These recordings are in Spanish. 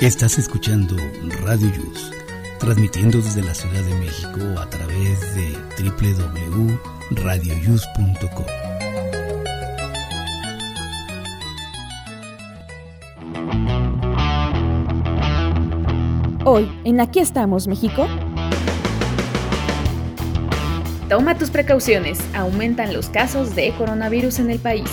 Estás escuchando Radio Yus, transmitiendo desde la Ciudad de México a través de www.radioyus.com. Hoy, en Aquí estamos, México. Toma tus precauciones, aumentan los casos de coronavirus en el país.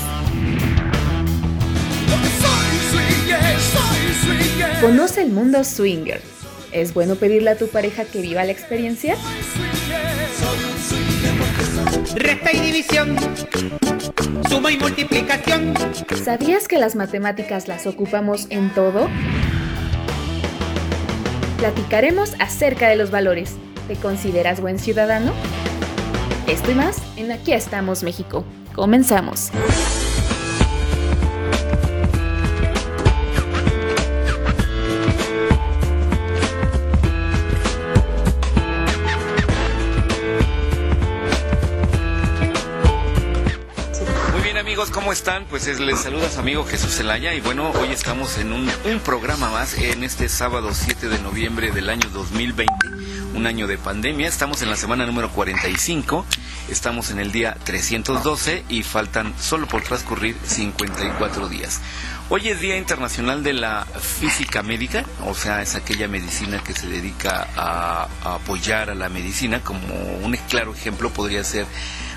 Conoce el mundo swinger. ¿Es bueno pedirle a tu pareja que viva la experiencia? Resta y división, suma y multiplicación. ¿Sabías que las matemáticas las ocupamos en todo? Platicaremos acerca de los valores. ¿Te consideras buen ciudadano? Esto y más en Aquí estamos México. Comenzamos. Están? Pues les saluda su amigo Jesús Zelaya y bueno, hoy estamos en un, programa más en este sábado 7 de noviembre del año 2020, un año de pandemia. Estamos en la semana número 45, estamos en el día 312 y faltan solo por transcurrir 54 días. Hoy es Día Internacional de la Física Médica, o sea, es aquella medicina que se dedica a apoyar a la medicina, como un claro ejemplo podría ser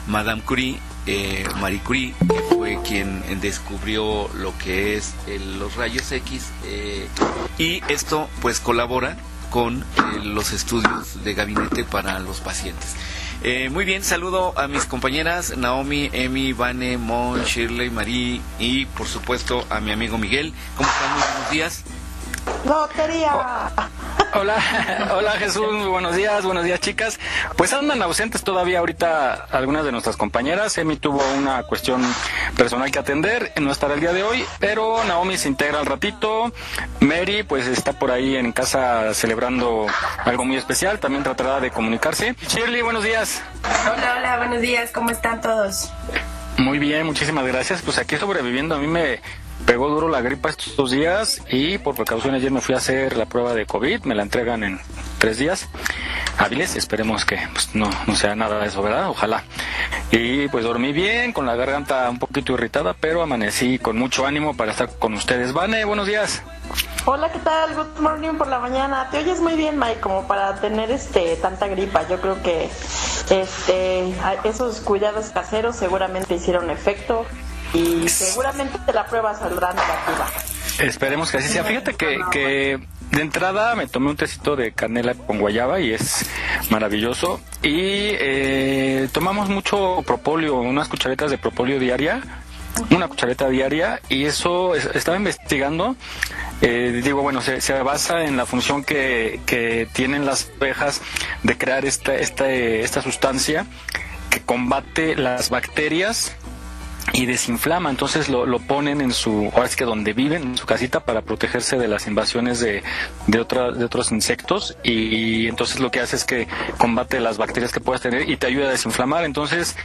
Madame Curie eh, Marie Curie, que fue quien descubrió lo que es los rayos X, eh, y esto pues colabora con eh, los estudios de gabinete para los pacientes. muy bien, saludo a mis compañeras Naomi, Emi, Vane, Mon, Shirley, Marie y por supuesto a mi amigo Miguel. ¿Cómo están? Muy buenos días. Lotería. Hola, hola Jesús, buenos días, buenos días chicas. Pues andan ausentes todavía ahorita algunas de nuestras compañeras. Emi tuvo una cuestión personal que atender, no estará el día de hoy, pero Naomi se integra al ratito. Mary pues está por ahí en casa celebrando algo muy especial, también tratará de comunicarse. Shirley, buenos días. Hola, hola, buenos días, ¿cómo están todos? Muy bien, muchísimas gracias. Pues aquí sobreviviendo, a mí me pegó duro la gripa estos días y por precaución ayer me fui a hacer la prueba de COVID, me la entregan en tres días hábiles, esperemos que pues, no, no sea nada de eso, ¿verdad? Ojalá. Y pues dormí bien, con la garganta un poquito irritada, pero amanecí con mucho ánimo para estar con ustedes. Vane, buenos días. Hola, ¿qué tal? Good morning por la mañana. Te oyes muy bien, Mike, como para tener este tanta gripa. Yo creo que este esos cuidados caseros seguramente hicieron efecto y seguramente la prueba saldrá negativa. Esperemos que así sea. Fíjate que, que de entrada me tomé un tecito de canela con guayaba y es maravilloso. Y eh, tomamos mucho propóleo, unas cucharetas de propóleo diaria, una cuchareta diaria, y eso estaba investigando. Eh, digo, bueno, se, se, basa en la función que, que tienen las abejas de crear esta, esta, esta sustancia que combate las bacterias y desinflama. Entonces lo, lo ponen en su, ahora es que donde viven, en su casita, para protegerse de las invasiones de, de, otra, de otros insectos. Y, entonces lo que hace es que combate las bacterias que puedas tener y te ayuda a desinflamar. Entonces,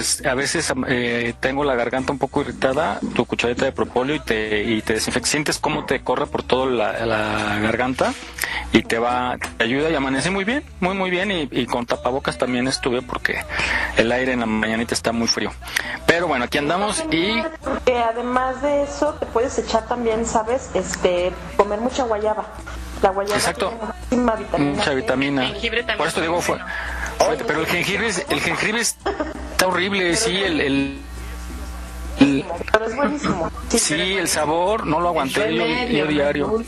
pues a veces eh, tengo la garganta un poco irritada, tu cuchareta de propóleo y te, y te desinfecta. Sientes cómo te corre por toda la, la, garganta y te va, te ayuda y amanece muy bien, muy, muy bien. Y, y con tapabocas también estuve porque el aire en la mañanita está muy frío. Pero bueno, aquí andamos y... además de eso, te puedes echar también, ¿sabes? Este, comer mucha guayaba. La guayaba Exacto. vitamina mucha vitamina. Por esto digo, fue, pero el jengibre, el jengibre está horrible, sí, el, el pero es buenísimo. Sí, el sabor no lo aguanté yo, diario.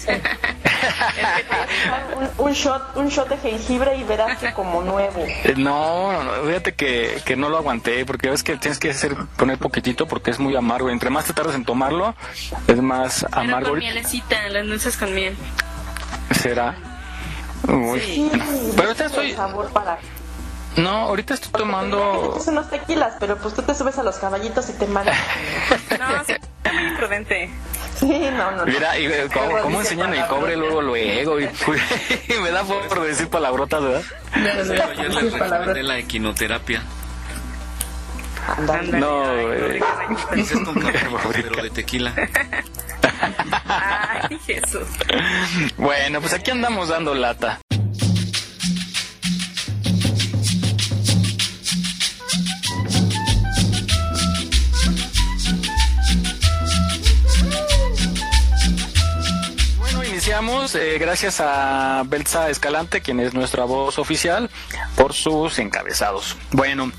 un, shot, un shot de jengibre y verás que como nuevo. Eh, no, no, fíjate que, que no lo aguanté, porque ves que tienes que hacer poner poquitito porque es muy amargo. Entre más te tardas en tomarlo, es más amargo. con mielecita, las nueces con miel. ¿Será? Sí. Pero ahorita estoy... Sabor para no, ahorita estoy tomando. Son unos tequilas, pero pues tú te subes a los caballitos y te mareas. no, sí, es muy imprudente. Sí, no, no. Mira, y, eh, ¿cómo, cómo enseñan el cobre luego, luego? Y, me da por decir palabrotas, ¿verdad? No, no, yo les recomendé la equinoterapia. No, eh. con café, pero de tequila. Ay, Jesús. Bueno, pues aquí andamos dando lata. Eh, gracias a Belsa Escalante, quien es nuestra voz oficial, por sus encabezados. Bueno,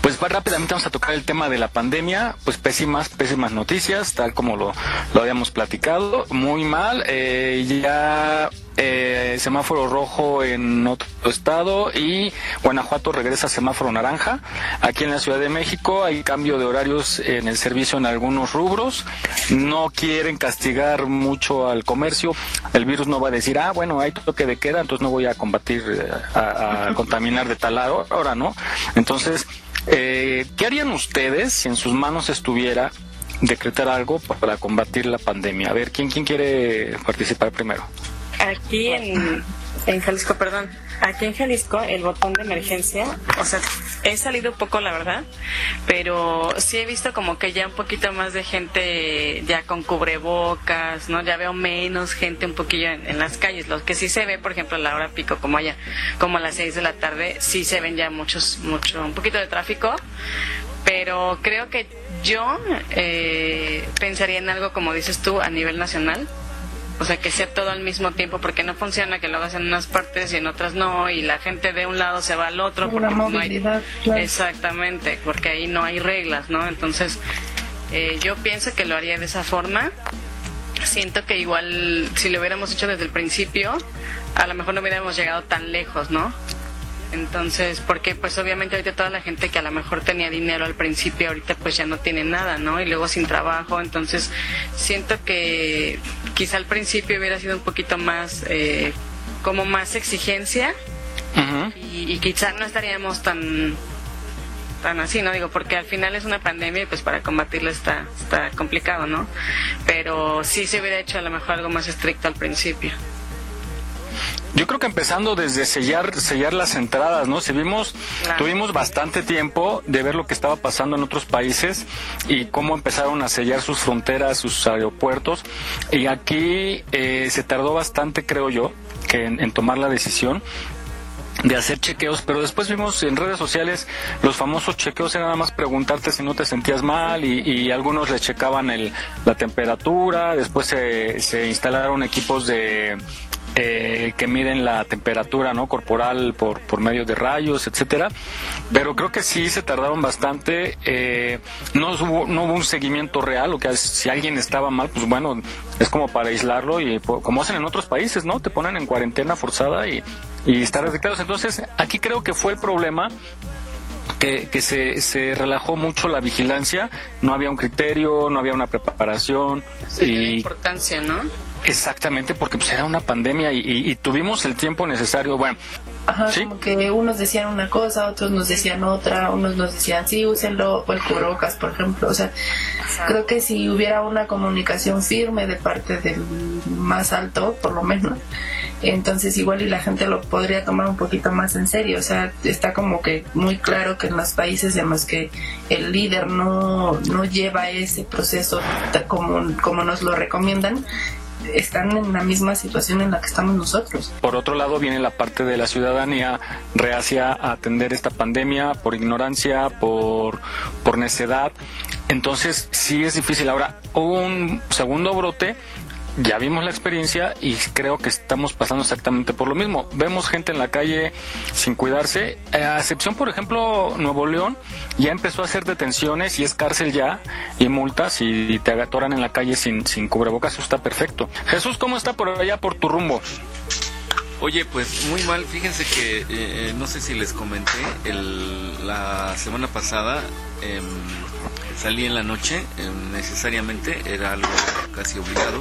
pues rápidamente vamos a tocar el tema de la pandemia, pues pésimas, pésimas noticias, tal como lo, lo habíamos platicado, muy mal, eh, ya eh, semáforo rojo en otro estado y Guanajuato regresa a semáforo naranja. Aquí en la Ciudad de México hay cambio de horarios en el servicio en algunos rubros, no quieren castigar mucho al comercio, el virus no va a decir, ah, bueno, hay toque de queda, entonces no voy a combatir, eh, a, a contaminar de tal ahora no. Entonces, eh, ¿qué harían ustedes si en sus manos estuviera decretar algo para combatir la pandemia? A ver, ¿quién, quién quiere participar primero? Aquí en, Jalisco, perdón. Aquí en Jalisco el botón de emergencia, o sea, he salido poco la verdad, pero sí he visto como que ya un poquito más de gente ya con cubrebocas, ¿no? Ya veo menos gente un poquillo en, en las calles. Lo que sí se ve, por ejemplo, a la hora pico, como allá, como a las 6 de la tarde, sí se ven ya muchos, mucho, un poquito de tráfico, pero creo que yo eh, pensaría en algo como dices tú a nivel nacional o sea, que sea todo al mismo tiempo, porque no funciona que lo hagas en unas partes y en otras no, y la gente de un lado se va al otro. Por porque no hay- claro. Exactamente, porque ahí no hay reglas, ¿no? Entonces, eh, yo pienso que lo haría de esa forma. Siento que igual, si lo hubiéramos hecho desde el principio, a lo mejor no hubiéramos llegado tan lejos, ¿no? Entonces, porque pues obviamente ahorita toda la gente que a lo mejor tenía dinero al principio, ahorita pues ya no tiene nada, ¿no? Y luego sin trabajo, entonces siento que quizá al principio hubiera sido un poquito más, eh, como más exigencia y, y quizá no estaríamos tan tan así, ¿no? Digo, porque al final es una pandemia y pues para combatirla está, está complicado, ¿no? Pero sí se hubiera hecho a lo mejor algo más estricto al principio. Yo creo que empezando desde sellar, sellar las entradas, ¿no? Si vimos, Claro. tuvimos bastante tiempo de ver lo que estaba pasando en otros países y cómo empezaron a sellar sus fronteras, sus aeropuertos. Y aquí eh, se tardó bastante, creo yo, que en, en tomar la decisión de hacer chequeos, pero después vimos en redes sociales los famosos chequeos, era nada más preguntarte si no te sentías mal y, y algunos le checaban el, la temperatura, después se, se instalaron equipos de eh, que miden la temperatura no corporal por, por medio de rayos, etcétera, pero creo que sí se tardaron bastante, eh, no, hubo, no hubo un seguimiento real, o que si alguien estaba mal, pues bueno, es como para aislarlo y po- como hacen en otros países, ¿no? Te ponen en cuarentena forzada y, y estar detectados. Entonces, aquí creo que fue el problema que, que se, se relajó mucho la vigilancia, no había un criterio, no había una preparación Sí, y importancia, ¿no? Exactamente porque pues era una pandemia y, y- y tuvimos el tiempo necesario. Bueno, Ajá, Sí. como que unos decían una cosa, otros nos decían otra, unos nos decían sí, úsenlo, o el cubrebocas, por ejemplo. O sea, creo que si hubiera una comunicación firme de parte del más alto, por lo menos, entonces igual y la gente lo podría tomar un poquito más en serio. O sea, está como que muy claro que en los países en los que el líder no, no lleva ese proceso ta- como, como nos lo recomiendan, están en la misma situación en la que estamos nosotros. Por otro lado viene la parte de la ciudadanía reacia a atender esta pandemia por ignorancia, por, por necedad. Entonces sí es difícil. Ahora, hubo un segundo brote, ya vimos la experiencia y creo que estamos pasando exactamente por lo mismo. Vemos gente en la calle sin cuidarse, eh, a excepción, por ejemplo, Nuevo León ya empezó a hacer detenciones y es cárcel ya y multas y te atoran en la calle sin, sin cubrebocas, eso está perfecto. Jesús, ¿cómo está por allá por tu rumbo? Oye, pues muy mal. Fíjense que eh, no sé si les comenté, el- la semana pasada em, salí en la noche, em, necesariamente, era algo casi obligado.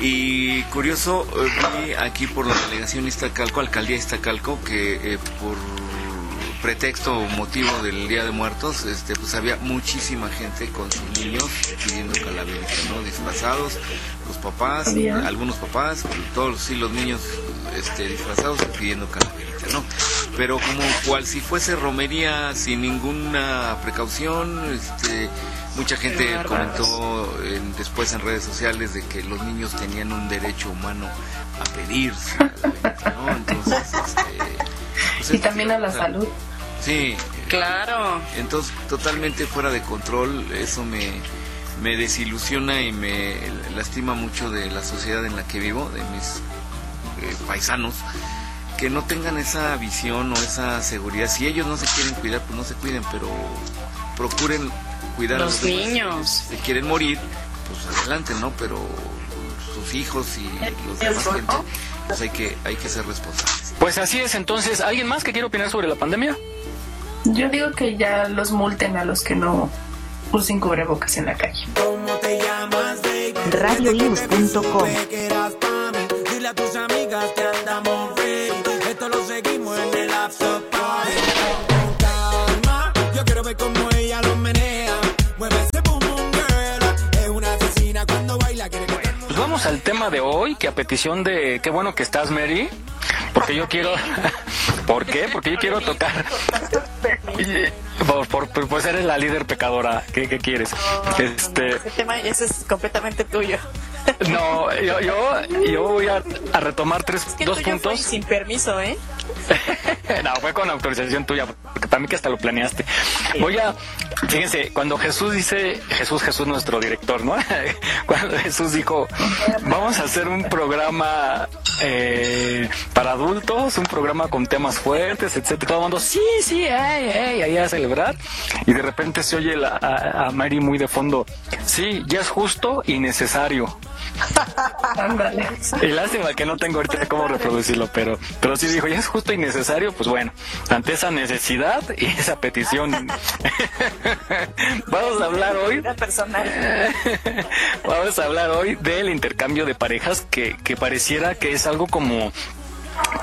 Y curioso, eh, vi aquí por la delegación Iztacalco, alcaldía Iztacalco, que eh, por pretexto o motivo del Día de Muertos, este, pues había muchísima gente con sus niños pidiendo calaveritas, ¿no? Disfrazados, papás, Había. algunos papás, todos sí los niños este, disfrazados y pidiendo calaveritas, ¿no? Pero como cual si fuese romería sin ninguna precaución, este, Mucha gente comentó después en redes sociales de que los niños tenían un derecho humano a pedir Entonces, este, pues y también a la salud. Sí. Claro. Entonces, totalmente fuera de control, eso me, me desilusiona y me lastima mucho de la sociedad en la que vivo, de mis eh, paisanos, que no tengan esa visión o esa seguridad. Si ellos no se quieren cuidar, pues no se cuiden, pero procuren cuidar a los niños. Si quieren morir, pues adelante, ¿no? Pero sus hijos y los demás gente, pues hay que, hay que ser responsables. Pues así es, entonces, ¿alguien más que quiera opinar sobre la pandemia? Yo digo que ya los multen a los que no usen cubrebocas en la calle. Radioluz.com Dile a tus amigas que andamos Esto lo seguimos en el after party. calma, yo quiero ver cómo ella lo menea. Mueve ese boom boom girl. Es una asesina cuando baila. Quiere pues vamos al tema de hoy, que a petición de qué bueno que estás, Mary. Porque yo quiero. ¿Por qué? Porque yo quiero tocar. Por, pues eres la líder pecadora. ¿Qué, qué quieres? Este. Ese tema ese es completamente tuyo. No, yo, yo, voy a, retomar tres, dos puntos. sin permiso, ¿eh? no, fue con autorización tuya, porque también que hasta lo planeaste. Voy a, fíjense, cuando Jesús dice, Jesús, Jesús nuestro director, ¿no? Cuando Jesús dijo, vamos a hacer un programa eh, para adultos, un programa con temas fuertes, etcétera. Todo el mundo, sí, sí, ay, ahí a celebrar. Y de repente se oye a, a Mary muy de fondo, sí, ya es justo y necesario. Y lástima que no tengo ahorita cómo reproducirlo, pero, pero sí dijo, ya es justo y necesario, pues bueno, ante esa necesidad y esa petición, vamos a hablar hoy. vamos a hablar hoy del intercambio de parejas que, que pareciera que es algo como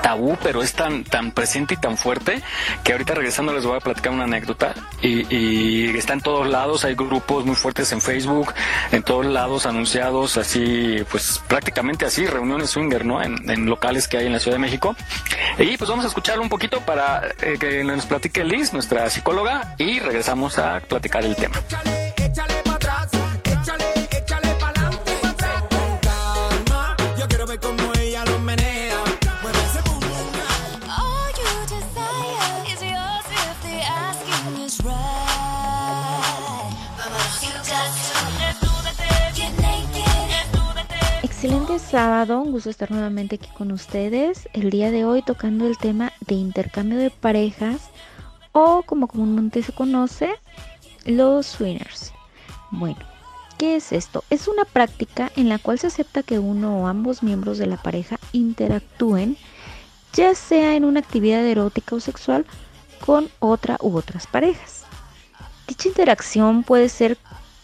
tabú, pero es tan, tan presente y tan fuerte que ahorita regresando les voy a platicar una anécdota y, está en todos lados, hay grupos muy fuertes en Facebook, en todos lados anunciados así, pues prácticamente así, reuniones swinger, ¿no? En, en locales que hay en la Ciudad de México. Y pues vamos a escucharlo un poquito para eh, que nos platique Liz, nuestra psicóloga, y regresamos a platicar el tema. Excelente sábado, un gusto estar nuevamente aquí con ustedes. El día de hoy tocando el tema de intercambio de parejas o como comúnmente se conoce, los swingers. Bueno, ¿qué es esto? Es una práctica en la cual se acepta que uno o ambos miembros de la pareja interactúen, ya sea en una actividad erótica o sexual, con otra u otras parejas. Dicha interacción puede ser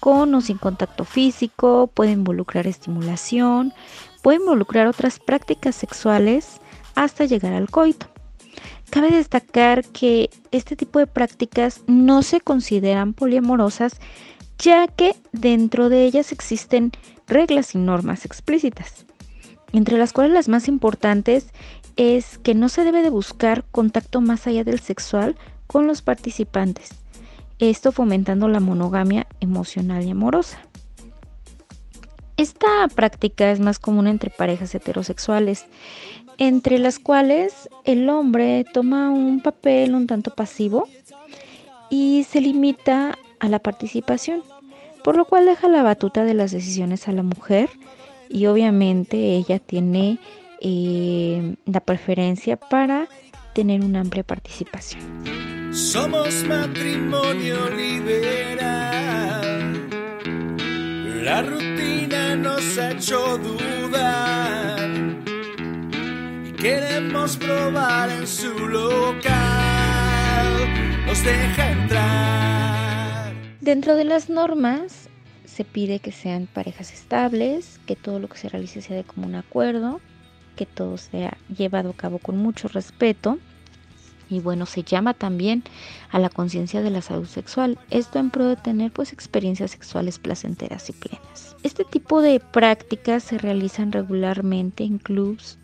con o sin contacto físico, puede involucrar estimulación, puede involucrar otras prácticas sexuales hasta llegar al coito. Cabe destacar que este tipo de prácticas no se consideran poliamorosas ya que dentro de ellas existen reglas y normas explícitas, entre las cuales las más importantes es que no se debe de buscar contacto más allá del sexual con los participantes esto fomentando la monogamia emocional y amorosa. Esta práctica es más común entre parejas heterosexuales, entre las cuales el hombre toma un papel un tanto pasivo y se limita a la participación, por lo cual deja la batuta de las decisiones a la mujer y obviamente ella tiene eh, la preferencia para tener una amplia participación. Somos matrimonio liberal. La rutina nos ha hecho dudar. Y queremos probar en su local. Nos deja entrar. Dentro de las normas se pide que sean parejas estables, que todo lo que se realice sea de común acuerdo, que todo sea llevado a cabo con mucho respeto y bueno, se llama también a la conciencia de la salud sexual, esto en pro de tener pues experiencias sexuales placenteras y plenas. Este tipo de prácticas se realizan regularmente en clubs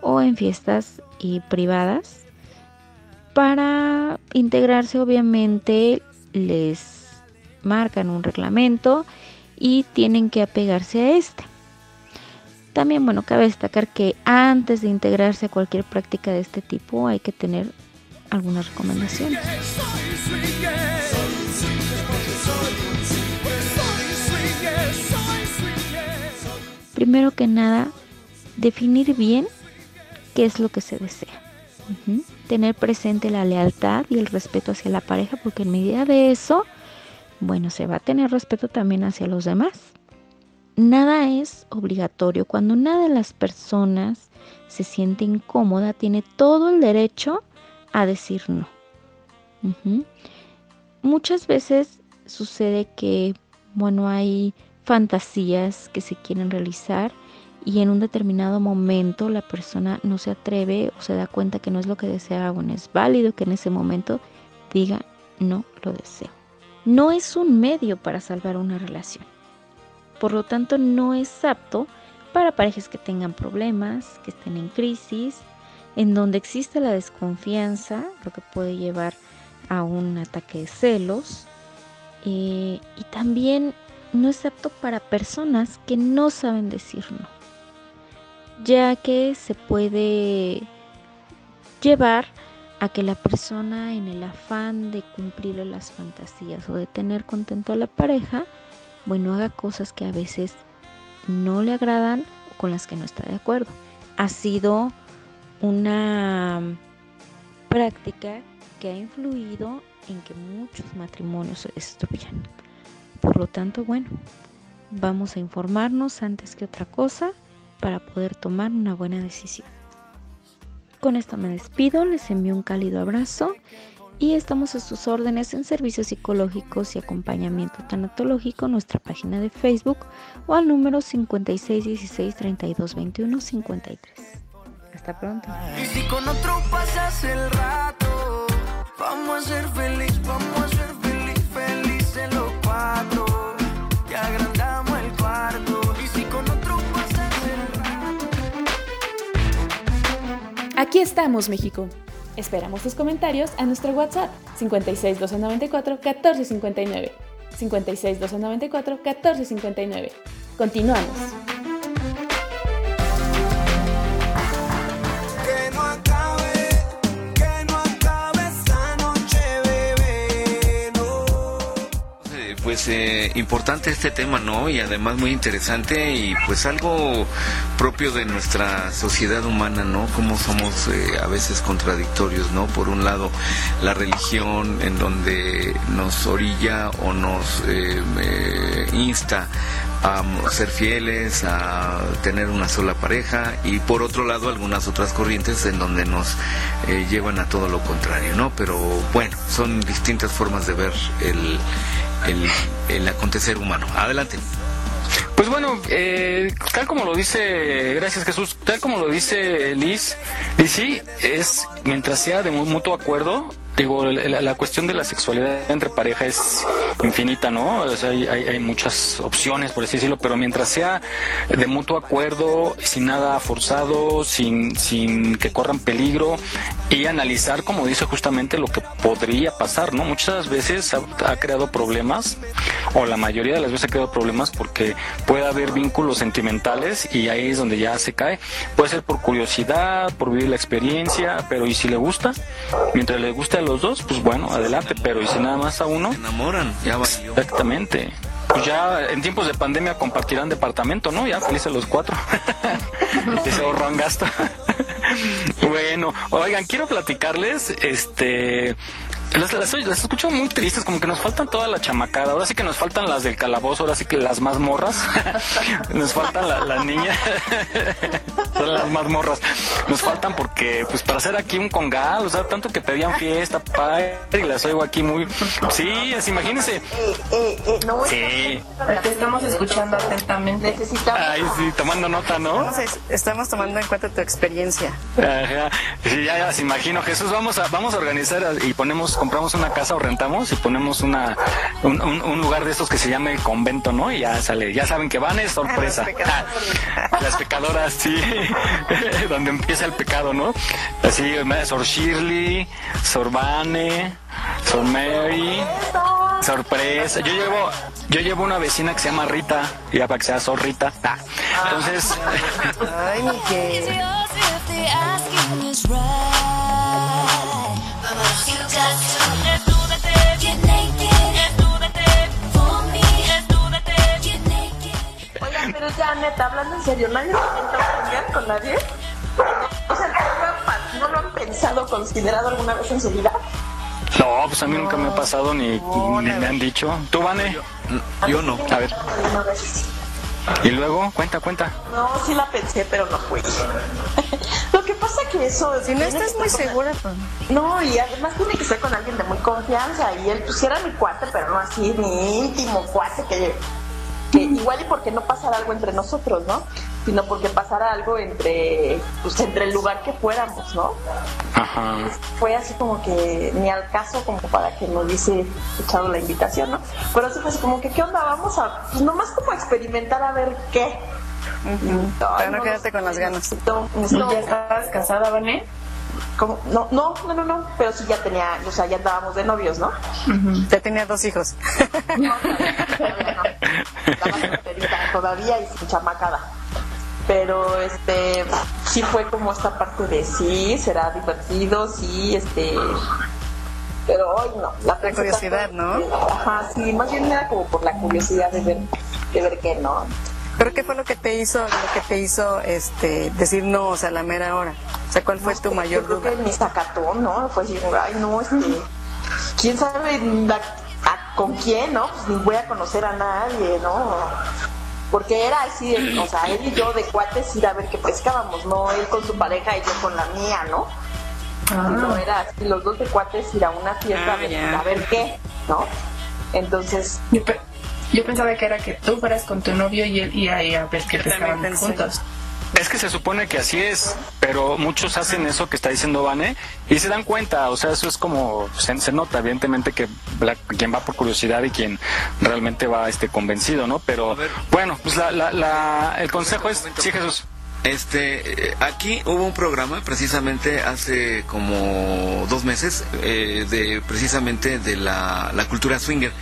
o en fiestas privadas. Para integrarse obviamente les marcan un reglamento y tienen que apegarse a este. También, bueno, cabe destacar que antes de integrarse a cualquier práctica de este tipo hay que tener algunas recomendaciones. Primero que nada, definir bien qué es lo que se desea. Tener presente la lealtad y el respeto hacia la pareja, porque en medida de eso, bueno, se va a tener respeto también hacia los demás. Nada es obligatorio. Cuando una de las personas se siente incómoda, tiene todo el derecho a decir no. Muchas veces sucede que, bueno, hay fantasías que se quieren realizar y en un determinado momento la persona no se atreve o se da cuenta que no es lo que desea, bueno, es válido que en ese momento diga no lo deseo. No es un medio para salvar una relación. Por lo tanto, no es apto para parejas que tengan problemas, que estén en crisis, en donde existe la desconfianza, lo que puede llevar a un ataque de celos, eh, y también no es apto para personas que no saben decir no ya que se puede llevar a que la persona en el afán de cumplir las fantasías o de tener contento a la pareja, bueno, haga cosas que a veces no le agradan o con las que no está de acuerdo. Ha sido una práctica que ha influido en que muchos matrimonios se destruyan. Por lo tanto, bueno, vamos a informarnos antes que otra cosa para poder tomar una buena decisión. Con esto me despido, les envío un cálido abrazo y estamos a sus órdenes en servicios psicológicos y acompañamiento tanatológico en nuestra página de Facebook o al número 5616 3221 53. Hasta pronto. Y si con otro pasas el rato, vamos a ser feliz, vamos a ser feliz, felices los cuatro. Y agrandamos el cuarto. Y si con otro pasas el rato. Aquí estamos, México. Esperamos tus comentarios a nuestro WhatsApp 56 294 1459. 56 294 1459. Continuamos. Pues eh, importante este tema, ¿no? Y además muy interesante y pues algo propio de nuestra sociedad humana, ¿no? Cómo somos eh, a veces contradictorios, ¿no? Por un lado, la religión en donde nos orilla o nos eh, eh, insta a ser fieles, a tener una sola pareja y por otro lado algunas otras corrientes en donde nos eh, llevan a todo lo contrario, ¿no? Pero bueno, son distintas formas de ver el, el, el acontecer humano. Adelante. Pues bueno, eh, tal como lo dice, gracias Jesús, tal como lo dice Liz, y sí, es mientras sea de mu- mutuo acuerdo, digo, la, la cuestión de la sexualidad entre pareja es infinita, ¿no? Hay, hay- muchas opciones, por así decirlo, pero mientras sea de mutuo acuerdo, sin nada forzado, sin, sin que corran peligro, y analizar, como dice justamente, lo que podría pasar, ¿no? Muchas veces ha, ha creado problemas, o la mayoría de las veces ha creado problemas porque puede haber vínculos sentimentales y ahí es donde ya se cae. Puede ser por curiosidad, por vivir la experiencia, pero ¿y si le gusta? Mientras le guste a los dos, pues bueno, adelante, pero ¿y si nada más a uno? Se enamoran, ya va. Exactamente. Pues ya en tiempos de pandemia compartirán departamento, ¿no? Ya felices los cuatro. y se ahorran gasto. bueno, oigan, quiero platicarles, este... Las, las, las escucho muy tristes, como que nos faltan toda la chamacada. Ahora sí que nos faltan las del calabozo, ahora sí que las mazmorras. nos faltan la- las niñas. Son las mazmorras. Nos faltan porque, pues, para hacer aquí un congal, o sea, tanto que pedían fiesta, padre, y las oigo aquí muy. Sí, es, imagínense. Sí. Te estamos escuchando atentamente. Necesitamos. Ay, sí, tomando nota, ¿no? Estamos, estamos tomando en cuenta tu experiencia. Ajá. Sí, ya, ya se imagino. Jesús, vamos a, vamos a organizar y ponemos, compramos una casa o rentamos y ponemos una, un, un- un lugar de estos que se llama el convento, ¿no? Y ya sale, ya saben que van, es sorpresa. Ah, Las pecadoras, sí. Donde empieza el pecado, ¿no? Así, Sor Shirley, Sor Vane, Sor Mary, Sorpresa. Yo llevo, yo llevo una vecina que se llama Rita, ya para que sea zorrita. Ah, Entonces, Ay, serio, ¿nadie se intenta cambiar con nadie? O sea, ¿no lo, han, pa- ¿no lo han pensado, considerado alguna vez en su vida? no, pues a mí nunca me ha pasado ni, ni me han dicho. ¿Tú, Vane? Yo no. A ver, y luego, cuenta, cuenta. No, sí la pensé, pero no fui. Lo que pasa que eso... Si no estás muy segura. No, y además tiene que ser con alguien de muy confianza. Y él, pues era mi cuate, pero no así, mi íntimo cuate, que, que igual y porque no pasara algo entre nosotros, ¿no? Sino porque pasara algo entre, pues entre el lugar que fuéramos, ¿no? Ajá. Fue así como que ni al caso como para que nos hubiese echado la invitación, ¿no? Pero sí fue así como que, ¿qué onda? Vamos a, pues nomás como a experimentar a ver qué. Ay, Para no quedarte con las ganas. necesito- ¿Y necesito- ya estabas casada, Vané? ¿Cómo? No, no, no, no, no, pero sí ya tenía, o sea, ya andábamos de novios, ¿no? Ya tenía dos hijos. No, todavía no. Estaba todavía y sin chamacada. Pero este sí fue como esta parte de sí, será divertido, sí, este pero hoy no. La, La curiosidad, ¿no? Ajá, sí, más bien era como por la curiosidad de ver, de ver qué no. ¿Pero qué fue lo que te hizo, lo que te hizo este, decir no, o sea, a la mera hora? O sea, ¿cuál fue tu mayor Yo creo duda? que mi sacatón, ¿no? Fue decir, ay, no, este, quién sabe la- a- con quién, ¿no? Pues ni voy a conocer a nadie, ¿no? Porque era así, de- o sea, él y yo de cuates ir a ver qué pescábamos, no él con su pareja y yo con la mía, ¿no? No, era así, los dos de cuates ir a una fiesta Ah, a, ver, ya. a ver qué, ¿no? Entonces, Yo, pe- yo pensaba que era que tú fueras con tu novio y él y ahí a ver que también pescaban juntos. Es que se supone que así es, pero muchos hacen eso que está diciendo Vane y se dan cuenta, o sea, eso es como, se, se nota evidentemente que la- quien va por curiosidad y quien realmente va este convencido, ¿no? Pero bueno, pues la, la, la- el consejo es, sí Jesús, Este, eh, aquí hubo un programa precisamente hace como dos meses eh, de precisamente de la, la cultura swinger.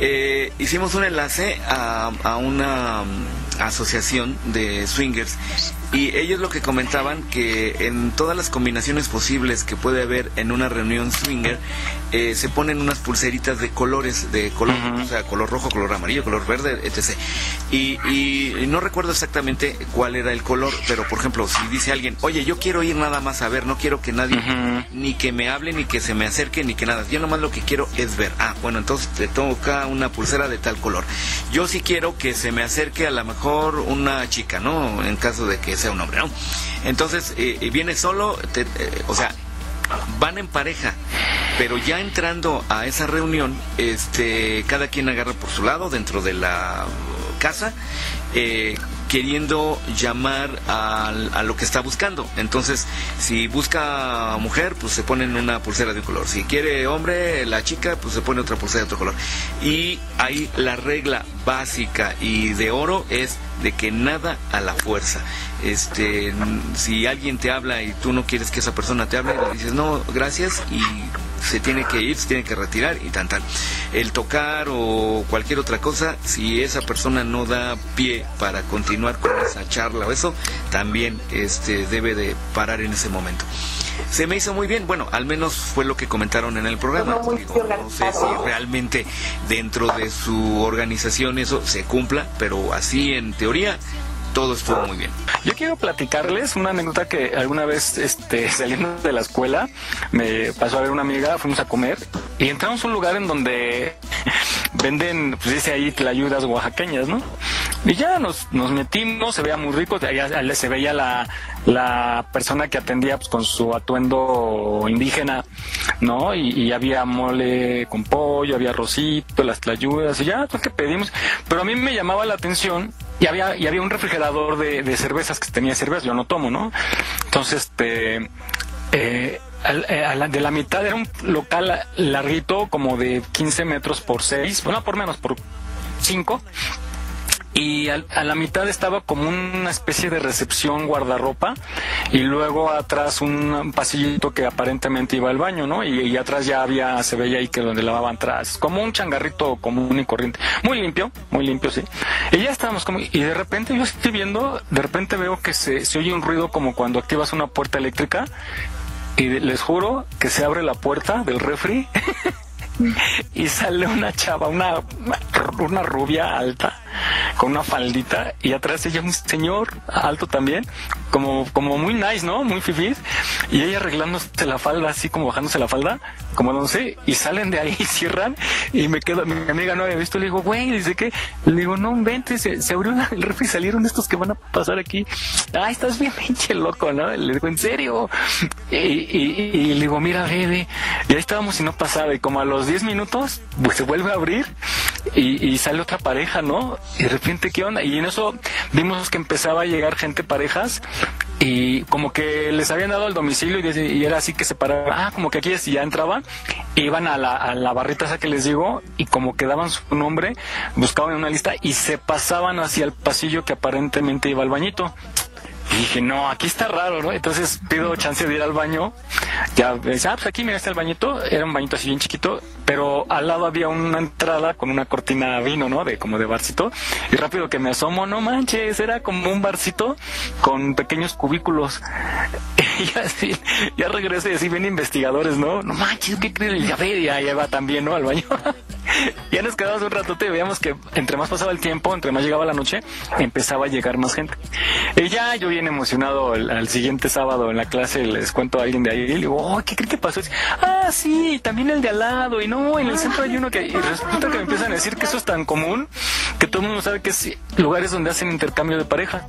Eh, hicimos un enlace a, a una asociación de swingers y ellos lo que comentaban que en todas las combinaciones posibles que puede haber en una reunión swinger eh, se ponen unas pulseritas de colores de color o sea color rojo color amarillo color verde etc y, y no recuerdo exactamente cuál era el color pero por ejemplo si dice alguien oye yo quiero ir nada más a ver no quiero que nadie ni que me hable ni que se me acerque ni que nada. Yo nomás lo que quiero es ver. Ah bueno entonces te toca una pulsera de tal color. Yo sí quiero que se me acerque a lo mejor una chica no en caso de que sea un hombre no entonces eh, eh, viene solo te- eh, o sea van en pareja, pero ya entrando a esa reunión, este, cada quien agarra por su lado dentro de la casa, queriendo llamar al- a, lo que está buscando. Entonces, si busca mujer, pues se ponen una pulsera de un color. Si quiere hombre, la chica, pues se pone otra pulsera de otro color. Y ahí la regla básica y de oro es de que nada a la fuerza. Este, si alguien te habla y tú no quieres que esa persona te hable, le dices no, gracias y se tiene que ir, se tiene que retirar y tan tan. El tocar o cualquier otra cosa, si esa persona no da pie para continuar con esa charla o eso, también este debe de parar en ese momento. Se me hizo muy bien, bueno, al menos fue lo que comentaron en el programa. Digo, no sé si realmente dentro de su organización eso se cumpla, pero así en teoría todo estuvo muy bien. Yo quiero platicarles una anécdota que alguna vez este, saliendo de la escuela me pasó a ver una amiga, fuimos a comer y entramos a un lugar en donde venden, pues dice ahí, tlayudas oaxaqueñas, ¿no? Y ya nos, nos metimos, se veía muy rico, ya se veía la, la persona que atendía pues, con su atuendo indígena, ¿no? Y, y había mole con pollo, había arrocito, las tlayudas, y ya, pues que pedimos. Pero a mí me llamaba la atención y había, y había un refrigerador de, de cervezas que tenía cervezas, yo no tomo, ¿no? Entonces, este, eh, de la mitad era un local larguito, como de 15 metros por 6, bueno, por menos, por 5. y a la mitad estaba como una especie de recepción guardarropa y luego atrás un pasillito que aparentemente iba al baño, ¿no? Y, y atrás ya había, se veía ahí que donde lavaban atrás, como un changarrito común y corriente, muy limpio, muy limpio, sí. Y ya estábamos como, y de repente yo estoy viendo, de repente veo que se, se oye un ruido como cuando activas una puerta eléctrica y les juro que se abre la puerta del refri y sale una chava, una, una rubia alta, con una faldita, y atrás ella un señor alto también, como, como muy nice, ¿no? Muy fifís, y ella arreglándose la falda, así como bajándose la falda, como no sé, y salen de ahí cierran, y me quedo, mi amiga no había visto, le digo, güey, dice que, le digo, no inventes, se, se abrió el refri y salieron estos que van a pasar aquí. Ay, estás bien pinche loco, ¿no? Le digo, ¿en serio? Y, y- y le digo, mira, bebé, y ahí estábamos y no pasaba, y como a los 10 minutos, pues se vuelve a abrir y sale otra pareja, ¿no? Y de repente, ¿qué onda? Y en eso vimos que empezaba a llegar gente, parejas, y como que les habían dado el domicilio y, era así que se paraban, ah, como que aquí es- y ya entraban, e iban a la, a barrita esa que les digo y como que daban su nombre, buscaban una lista y se pasaban hacia el pasillo que aparentemente iba al bañito. Y dije, no, aquí está raro, ¿no? Entonces pido chance de ir al baño. Ya, ah, pues aquí mira está el bañito. Era un bañito así bien chiquito, pero al lado había una entrada con una cortina vino, ¿no? De como de barcito. Y rápido que me asomo, no manches, era como un barcito con pequeños cubículos. Y así, ya regresé y así ven investigadores, ¿no? No manches, ¿qué crees? Ya ve, ya, ya va también, ¿no? Al baño. ya nos quedamos un ratote y veíamos que entre más pasaba el tiempo, entre más llegaba la noche, empezaba a llegar más gente. Y ya yo bien emocionado el, al siguiente sábado en la clase les cuento a alguien de ahí y le digo, oh, ¿qué cree que pasó? Ah, sí, también el de al lado. Y no, en el centro hay uno que... Y resulta que me empiezan a decir que eso es tan común que todo el mundo sabe que es lugares donde hacen intercambio de pareja.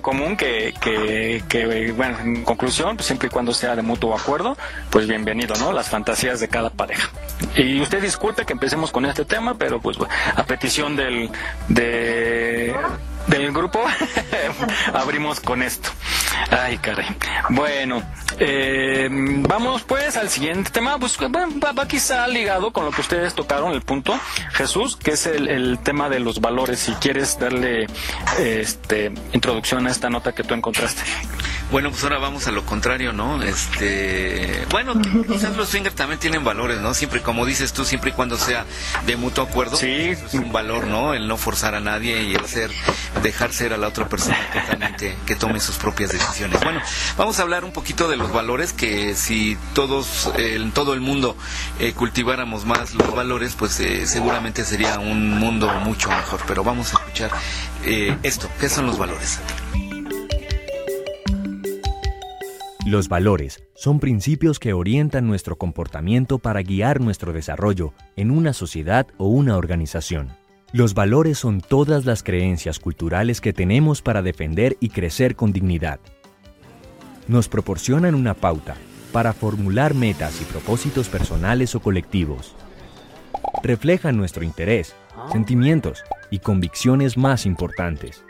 Común que, que, bueno, en conclusión, pues siempre y cuando sea de mutuo acuerdo, pues bienvenido, ¿no? Las fantasías de cada pareja. Y usted disculpe que empecemos con este tema, pero pues a petición del, de, del grupo, abrimos con esto. Ay, caray. Bueno, eh, vamos pues al siguiente tema. Pues va, va- quizá ligado con lo que ustedes tocaron, el punto, Jesús, que es el, el tema de los valores. Si quieres darle este introducción a esta nota que tú encontraste. Bueno, pues ahora vamos a lo contrario, ¿no? Este, bueno, quizás los swingers también tienen valores, ¿no? Siempre, como dices tú, siempre y cuando sea de mutuo acuerdo, Sí. eso es un valor, ¿no? El no forzar a nadie y el ser, dejar ser a la otra persona totalmente que tome sus propias decisiones. Bueno, vamos a hablar un poquito de los valores que si todos, eh, en todo el mundo eh, cultiváramos más los valores, pues eh, seguramente sería un mundo mucho mejor. Pero vamos a escuchar eh, esto. ¿Qué son los valores? Los valores son principios que orientan nuestro comportamiento para guiar nuestro desarrollo en una sociedad o una organización. Los valores son todas las creencias culturales que tenemos para defender y crecer con dignidad. Nos proporcionan una pauta para formular metas y propósitos personales o colectivos. Reflejan nuestro interés, sentimientos y convicciones más importantes.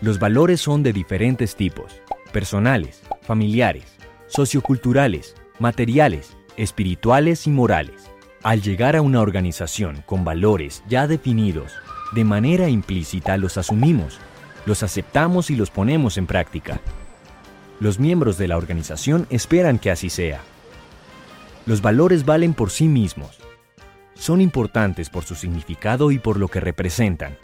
Los valores son de diferentes tipos, personales, familiares, socioculturales, materiales, espirituales y morales. Al llegar a una organización con valores ya definidos, de manera implícita los asumimos, los aceptamos y los ponemos en práctica. Los miembros de la organización esperan que así sea. Los valores valen por sí mismos. Son importantes por su significado y por lo que representan.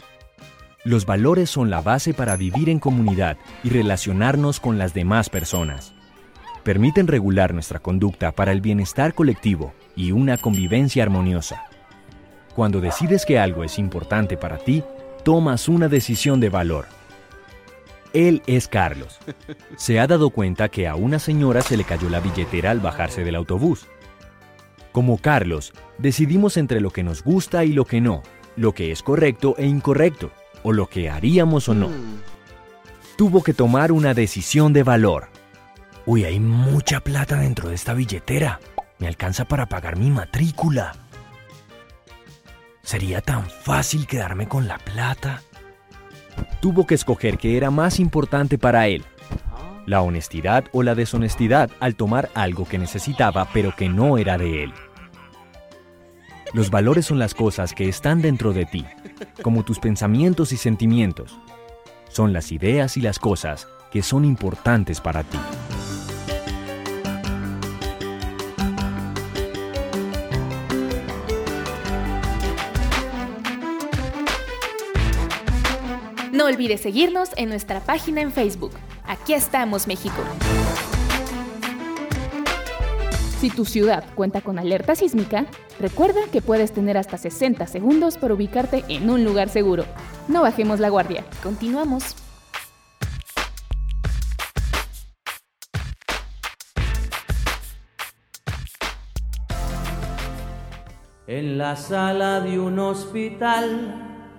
Los valores son la base para vivir en comunidad y relacionarnos con las demás personas. Permiten regular nuestra conducta para el bienestar colectivo y una convivencia armoniosa. Cuando decides que algo es importante para ti, tomas una decisión de valor. Él es Carlos. Se ha dado cuenta que a una señora se le cayó la billetera al bajarse del autobús. Como Carlos, decidimos entre lo que nos gusta y lo que no, lo que es correcto e incorrecto, o lo que haríamos o no. Tuvo que tomar una decisión de valor. Uy, hay mucha plata dentro de esta billetera. Me alcanza para pagar mi matrícula. ¿Sería tan fácil quedarme con la plata? Tuvo que escoger qué era más importante para él, la honestidad o la deshonestidad al tomar algo que necesitaba pero que no era de él. Los valores son las cosas que están dentro de ti, como tus pensamientos y sentimientos. Son las ideas y las cosas que son importantes para ti. No olvides seguirnos en nuestra página en Facebook. Aquí estamos, México. Si tu ciudad cuenta con alerta sísmica, recuerda que puedes tener hasta 60 segundos para ubicarte en un lugar seguro. No bajemos la guardia. Continuamos. En la sala de un hospital,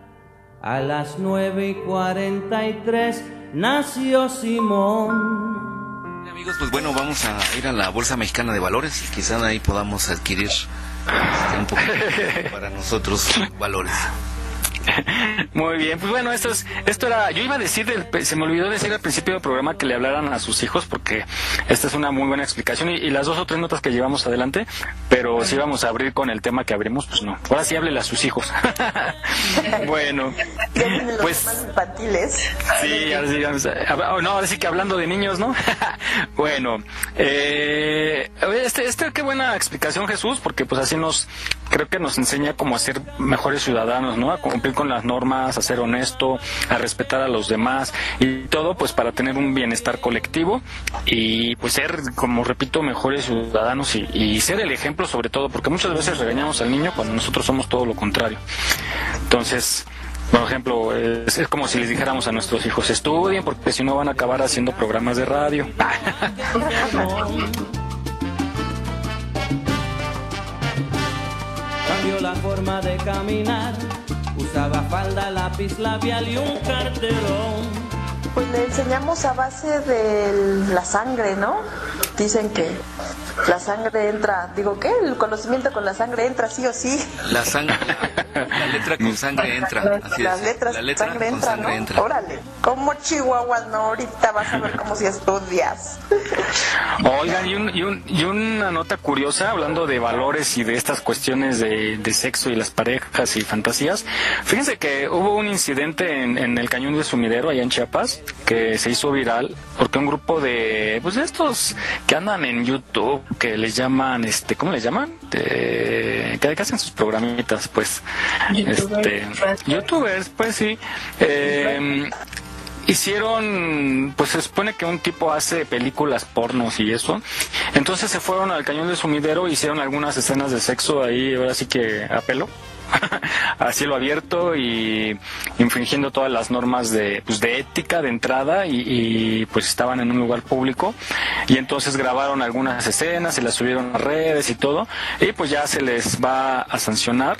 a las 9 y 43, nació Simón. Pues bueno, vamos a ir a la Bolsa Mexicana de Valores y quizás ahí podamos adquirir este, un poquito para nosotros valores. Muy bien, pues bueno, esto es, esto era, yo iba a decir, del- se me olvidó decir al principio del programa que le hablaran a sus hijos porque esta es una muy buena explicación y, y las dos o tres notas que llevamos adelante, pero si vamos a abrir con el tema que abrimos, pues no. Ahora sí háblele a sus hijos. bueno, pues infantiles. Sí, ahora sí, vamos a- oh, no, ahora sí que hablando de niños, ¿no? bueno, eh, este, este, qué buena explicación Jesús, porque pues así nos, creo que nos enseña cómo a ser mejores ciudadanos, ¿no? A cumplir con las normas, a ser honesto, a respetar a los demás y todo pues para tener un bienestar colectivo y pues ser, como repito, mejores ciudadanos y, y ser el ejemplo sobre todo, porque muchas veces regañamos al niño cuando nosotros somos todo lo contrario. Entonces, por ejemplo, es, es como si les dijéramos a nuestros hijos, estudien porque si no van a acabar haciendo programas de radio. forma de caminar, usaba falda, lápiz labial y un carterón. Pues le enseñamos a base de la sangre, ¿no? Dicen que la sangre entra, digo, ¿qué? El conocimiento con la sangre entra sí o sí. La sangre, la, la letra con sangre entra. Así Las es. letras la letra sangre con entra, sangre ¿no? entra. Órale, como Chihuahua, no, ahorita vas a ver cómo si estudias. Oigan, y, un, y, un- y una nota curiosa, hablando de valores y de estas cuestiones de, de sexo y las parejas y fantasías. Fíjense que hubo un incidente en, en el cañón de Sumidero, allá en Chiapas, que se hizo viral porque un grupo de, pues de estos que andan en YouTube, que les llaman, este, ¿cómo les llaman? De- que hacen sus programitas, pues. Este, youtubers, pues sí. Eh, hicieron, pues se supone que un tipo hace películas pornos y eso. Entonces se fueron al cañón de sumidero, hicieron algunas escenas de sexo ahí, ahora sí que a pelo. a cielo abierto y infringiendo todas las normas de, pues, de ética de entrada y, y, pues estaban en un lugar público y entonces grabaron algunas escenas y las subieron a redes y todo y pues ya se les va a sancionar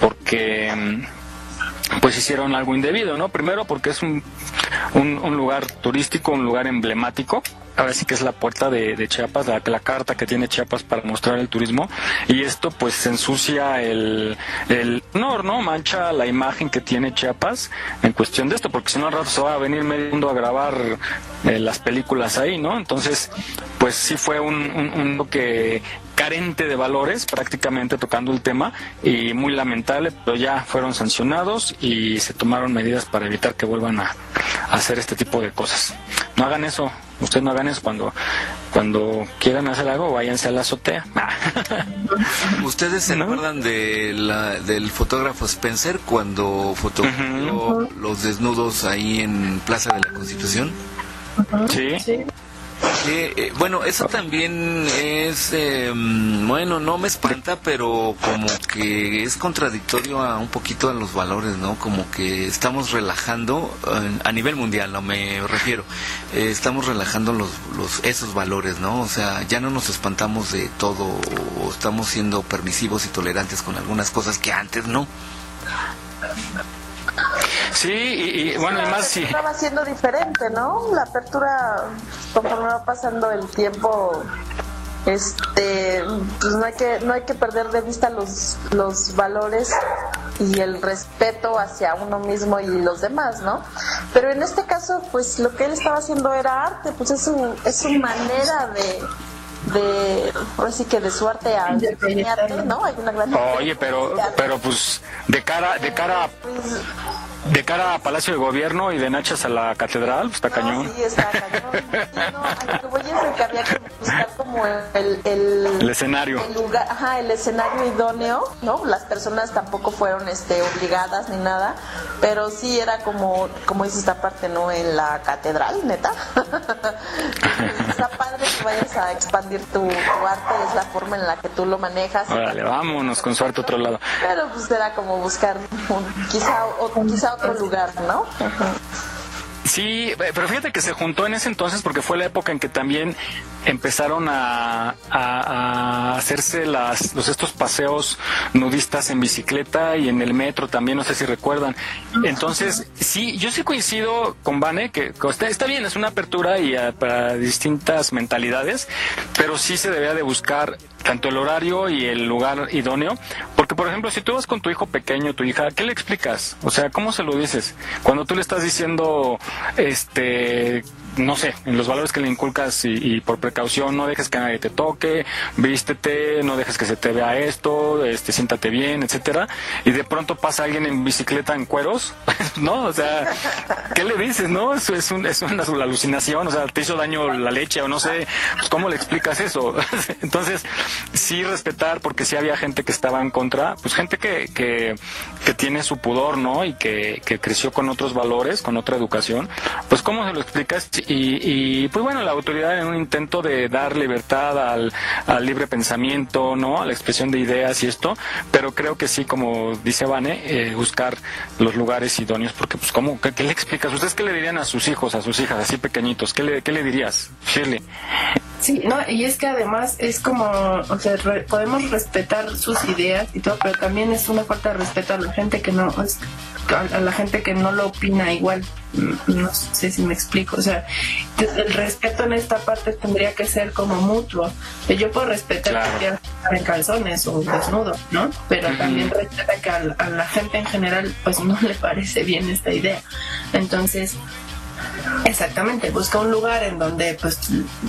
porque pues hicieron algo indebido, ¿no? Primero porque es un, un lugar turístico, un lugar emblemático. Ahora sí que es la puerta de, de Chiapas, la, la carta que tiene Chiapas para mostrar el turismo. Y esto pues ensucia el, el honor, ¿no? Mancha la imagen que tiene Chiapas en cuestión de esto, porque si no al rato se va a venir medio mundo a grabar eh, las películas ahí, ¿no? Entonces, pues sí fue un, un, que carente de valores prácticamente tocando el tema y muy lamentable, pero ya fueron sancionados y se tomaron medidas para evitar que vuelvan a hacer este tipo de cosas. No hagan eso, ustedes no hagan eso cuando cuando quieran hacer algo, váyanse a la azotea. ¿Ustedes se acuerdan de la, del fotógrafo Spencer cuando fotografió los desnudos ahí en Plaza de la Constitución? Sí. Eh, eh, bueno, eso también es, eh, bueno, no me espanta, pero como que es contradictorio a un poquito a los valores, ¿no? Como que estamos relajando, a nivel mundial, no me refiero, eh, estamos relajando los, los, esos valores, ¿no? O sea, ya no nos espantamos de todo, o estamos siendo permisivos y tolerantes con algunas cosas que antes no. Sí, y, y, bueno, y más sí. Estaba siendo diferente, ¿no? La apertura, conforme va pasando el tiempo, este, pues no hay que, no hay que perder de vista los, los valores y el respeto hacia uno mismo y los demás, ¿no? Pero en este caso, pues lo que él estaba haciendo era arte, pues es su, es su manera de de ahora sí que de su arte a ¿no? Hay una gran Oye, pero pero pues de cara de cara de cara a Palacio de Gobierno y de Nachas a la Catedral, pues está cañón. Sí, está cañón. Sí, no, a lo que voy es el que había que buscar como el, el, El escenario. el lugar, ajá, el escenario idóneo, ¿no? Las personas tampoco fueron este obligadas ni nada, pero sí era como, como dice esta parte, ¿no? En la catedral, neta. Está padre que vayas a expandir tu, tu arte, es la forma en la que tú lo manejas. Órale, vámonos con su arte a otro lado. Pero pues era como buscar un- quizá, o, quizá otro lugar, ¿no? Sí, eh, pero fíjate que se juntó en ese entonces porque fue la época en que también empezaron a, a- a hacerse las, los, estos paseos nudistas en bicicleta y en el metro también, no sé si recuerdan. Entonces, sí, yo sí coincido con Vane que que está, está bien, es una apertura y a- para distintas mentalidades, pero sí se debía de buscar tanto el horario y el lugar idóneo, por ejemplo, si tú vas con tu hijo pequeño, tu hija, ¿qué le explicas? O sea, ¿cómo se lo dices? Cuando tú le estás diciendo, este, no sé, en los valores que le inculcas y, por precaución, no dejes que nadie te toque, vístete, no dejes que se te vea esto, este, siéntate bien, etcétera, y de pronto pasa alguien en bicicleta en cueros, ¿no? O sea, ¿qué le dices, no? Eso es, un, es una alucinación, o sea, te hizo daño la leche o no sé, pues ¿cómo le explicas eso? Entonces, sí respetar, porque sí había gente que estaba en contra, pues gente que, que, que tiene su pudor, ¿no? Y que, que creció con otros valores, con otra educación, pues ¿cómo se lo explicas? Y, y pues bueno, la autoridad en un intento de dar libertad al, al libre pensamiento, ¿no? A la expresión de ideas y esto, pero creo que sí, como dice Vane, eh, buscar los lugares idóneos, porque pues ¿cómo? ¿Qué, le explicas? ¿Ustedes qué le dirían a sus hijos, a sus hijas, así pequeñitos? ¿Qué le, qué le dirías, Shirley? Sí, no, y es que además es como, o sea, re- podemos respetar sus ideas y todo, pero también es una falta de respeto a la gente que no, es- a, a la gente que no lo opina igual. Mm, No sé si me explico, o sea, el respeto en esta parte tendría que ser como mutuo. Que Yo puedo respetar que quieras estar en calzones o desnudo, ¿no? Pero también respeta que a la gente en general pues no le parece bien esta idea. Entonces, Exactamente, busca un lugar en donde pues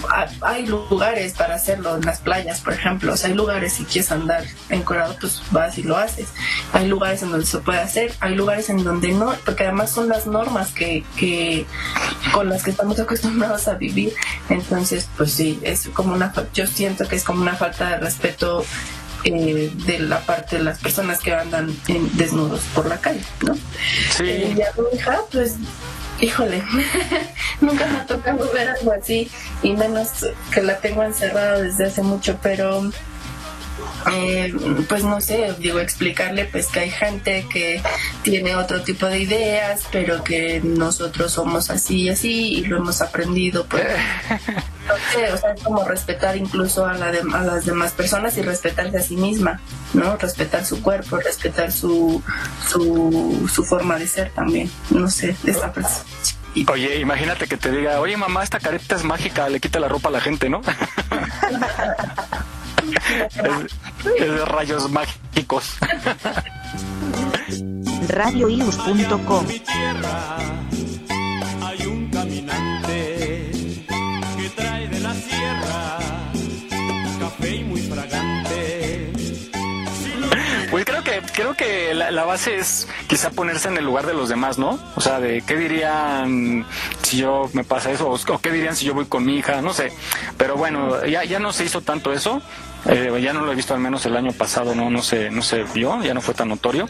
ha- hay lugares para hacerlo, en las playas, por ejemplo, o sea, hay lugares si quieres andar encorado, pues vas y lo haces. Hay lugares en donde se puede hacer, hay lugares en donde no, porque además son las normas que, que con las que estamos acostumbrados a vivir. Entonces, pues sí, es como una, yo siento que es como una falta de respeto eh, de la parte de las personas que andan en- desnudos por la calle, ¿no? Sí. Eh, y a mi hija, pues, híjole, nunca me ha tocado ver algo así, y menos que la tengo encerrada desde hace mucho, pero eh, pues no sé, digo, explicarle pues que hay gente que tiene otro tipo de ideas, pero que nosotros somos así y así y lo hemos aprendido, pues no sé, o sea, es como respetar incluso a, la de- a las demás personas y respetarse a sí misma, ¿no? Respetar su cuerpo, respetar su, su, su forma de ser también, no sé, de esa persona. Oye, imagínate que te diga, oye mamá, esta careta es mágica, le quita la ropa a la gente, ¿no? es, de rayos mágicos. radioius.com creo que la, base es quizá ponerse en el lugar de los demás, ¿no? O sea, de qué dirían si yo me pasa eso o, o qué dirían si yo voy con mi hija, no sé. Pero bueno, ya ya no se hizo tanto eso. Eh, ya no lo he visto al menos el año pasado, no no se no se vio, ya no fue tan notorio.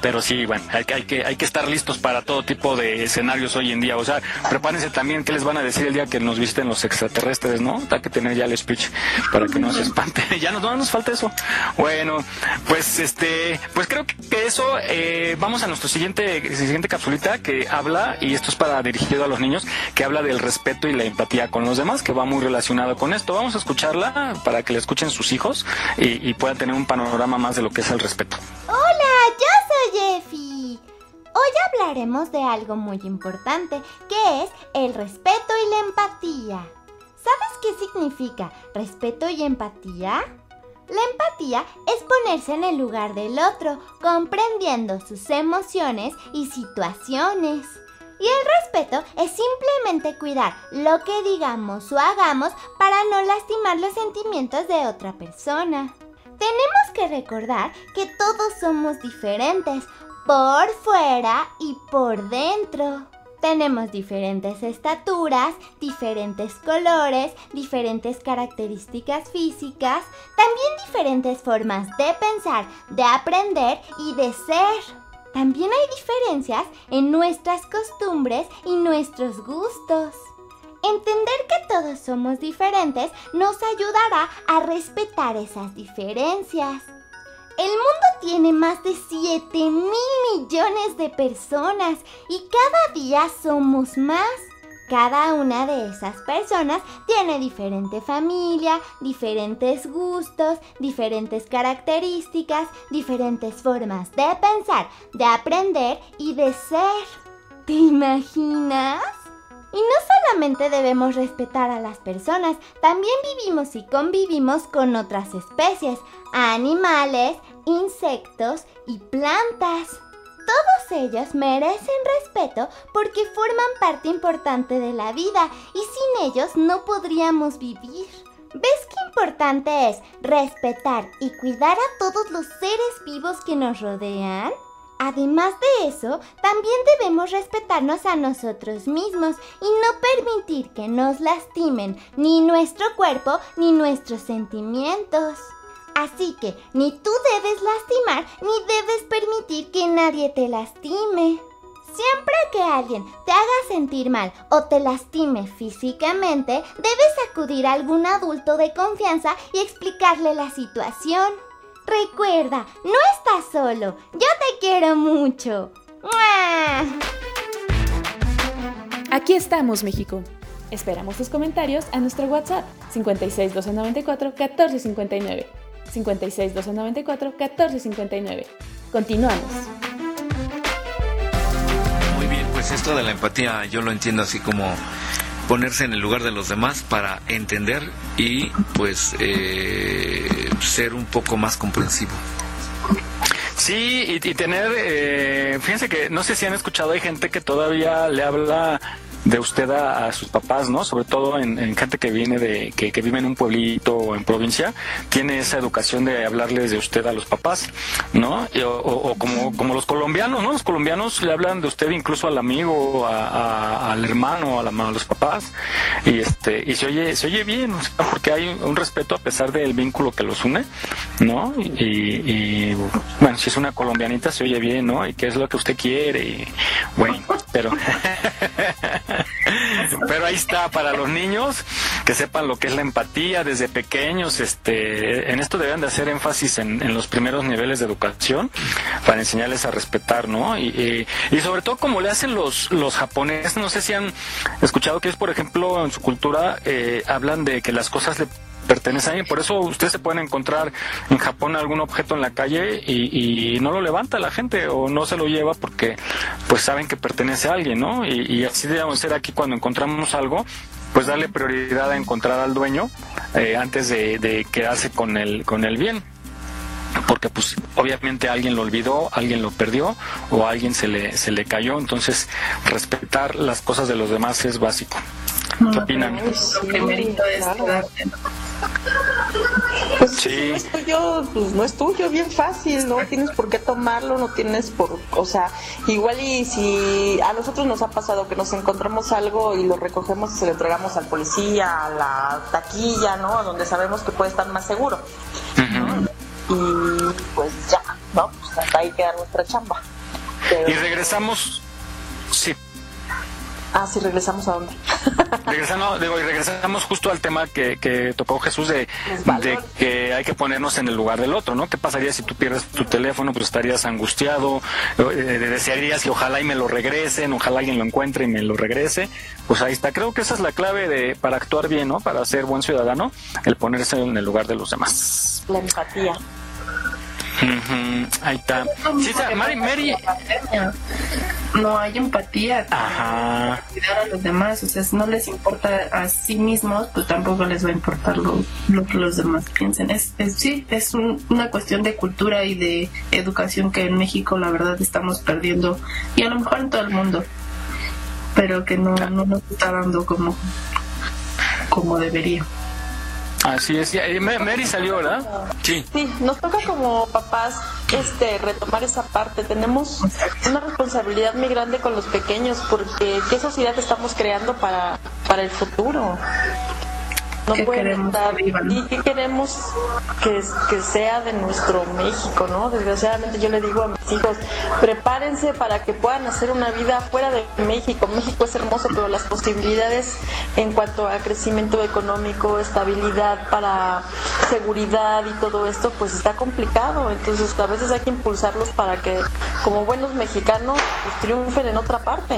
Pero sí, bueno, hay que, hay, que, hay que estar listos para todo tipo de escenarios hoy en día. O sea, prepárense también qué les van a decir el día que nos visiten los extraterrestres, ¿no? Hay que tener ya el speech para que no se espante. ya no, no nos falta eso. Bueno, pues este, pues creo que eso, eh, vamos a nuestro siguiente, siguiente capsulita que habla, y esto es para dirigido a los niños, que habla del respeto y la empatía con los demás, que va muy relacionado con esto. Vamos a escucharla para que la escuchen sus hijos y, y puedan tener un panorama más de lo que es el respeto. Hola, yo soy Effie. Hoy hablaremos de algo muy importante, que es el respeto y la empatía. ¿Sabes qué significa respeto y empatía? La empatía es ponerse en el lugar del otro, comprendiendo sus emociones y situaciones. Y el respeto es simplemente cuidar lo que digamos o hagamos para no lastimar los sentimientos de otra persona. Tenemos que recordar que todos somos diferentes, por fuera y por dentro. Tenemos diferentes estaturas, diferentes colores, diferentes características físicas, también diferentes formas de pensar, de aprender y de ser. También hay diferencias en nuestras costumbres y nuestros gustos. Entender que todos somos diferentes nos ayudará a respetar esas diferencias. El mundo tiene más de 7 mil millones de personas y cada día somos más. Cada una de esas personas tiene diferente familia, diferentes gustos, diferentes características, diferentes formas de pensar, de aprender y de ser. ¿Te imaginas? Y no solamente debemos respetar a las personas, también vivimos y convivimos con otras especies, animales, insectos y plantas. Todos ellos merecen respeto porque forman parte importante de la vida y sin ellos no podríamos vivir. ¿Ves qué importante es respetar y cuidar a todos los seres vivos que nos rodean? Además de eso, también debemos respetarnos a nosotros mismos y no permitir que nos lastimen ni nuestro cuerpo ni nuestros sentimientos. Así que ni tú debes lastimar ni debes permitir que nadie te lastime. Siempre que alguien te haga sentir mal o te lastime físicamente, debes acudir a algún adulto de confianza y explicarle la situación. Recuerda, no estás solo. Yo te quiero mucho. Aquí estamos, México. Esperamos tus comentarios a nuestro WhatsApp 56 294 1459. 56 294 1459. Continuamos. Muy bien, pues esto de la empatía yo lo entiendo así como ponerse en el lugar de los demás para entender y pues eh, ser un poco más comprensivo. Sí, y, y tener, eh, fíjense que no sé si han escuchado, hay gente que todavía le habla de usted a, a sus papás, ¿no? Sobre todo en, en gente que viene de, que, que, vive en un pueblito o en provincia, tiene esa educación de hablarles de usted a los papás, ¿no? O, o, como, como los colombianos, ¿no? Los colombianos le hablan de usted incluso al amigo, a, al hermano, a, la, a los papás, y este, y se oye, se oye bien, o sea, porque hay un respeto a pesar del vínculo que los une, ¿no? Y, y, bueno, si es una colombianita se oye bien, ¿no? Y qué es lo que usted quiere, y bueno, pero Pero ahí está para los niños que sepan lo que es la empatía desde pequeños. Este, en esto deben de hacer énfasis en, los primeros niveles de educación para enseñarles a respetar, ¿no? Y, y, y, sobre todo como le hacen los los japoneses. No sé si han escuchado que es, por ejemplo, en su cultura eh, hablan de que las cosas le pertenece a alguien. Por eso ustedes se pueden encontrar en Japón algún objeto en la calle y, y, no lo levanta la gente o no se lo lleva porque pues saben que pertenece a alguien, ¿no? Y, y así debemos ser aquí cuando encontramos algo, pues darle prioridad a encontrar al dueño eh, antes de, de quedarse con el, con el bien porque pues obviamente alguien lo olvidó, alguien lo perdió o a alguien se le, se le cayó, entonces respetar las cosas de los demás es básico. ¿Qué opinan? Pues sí. no es tuyo, pues no es tuyo, bien fácil, no tienes por qué tomarlo, no tienes por, o sea, igual y si a nosotros nos ha pasado que nos encontramos algo y lo recogemos y se lo entregamos al policía, a la taquilla, ¿no? Donde sabemos que puede estar más seguro. ¿no? Y pues ya, ¿no? Pues hasta ahí queda nuestra chamba. Pero... Y regresamos. Ah, sí, regresamos a dónde. regresando, digo, y regresamos justo al tema que, que tocó Jesús de, de, que hay que ponernos en el lugar del otro, ¿no? ¿Qué pasaría si tú pierdes tu teléfono? Pues estarías angustiado, eh, desearías que ojalá y me lo regresen, ojalá alguien lo encuentre y me lo regrese. Pues ahí está. Creo que esa es la clave de para actuar bien, ¿no? Para ser buen ciudadano, el ponerse en el lugar de los demás. La empatía. Uh -huh. Ahí está. Sí, Mary, Mary, no hay empatía Ajá. cuidar a los demás, o sea, si no les importa a sí mismos, pues tampoco les va a importar lo, lo que los demás piensen. Es, es- sí, es un- una cuestión de cultura y de educación que en México la verdad estamos perdiendo y a lo mejor en todo el mundo, pero que no, no nos está dando como, como debería. Así es. Eh, Ma- Mary salió, ¿verdad? Sí. Sí, nos toca como papás este retomar esa parte. Tenemos una responsabilidad muy grande con los pequeños porque qué sociedad estamos creando para, para el futuro. No ¿Qué pueden queremos estar- que vivan? y qué queremos que, que sea de nuestro México, ¿no? Desgraciadamente yo le digo a mis hijos, prepárense para que puedan hacer una vida fuera de México. México es hermoso, pero las posibilidades en cuanto a crecimiento económico, estabilidad para seguridad y todo esto, pues está complicado. Entonces a veces hay que impulsarlos para que como buenos mexicanos pues, triunfen en otra parte.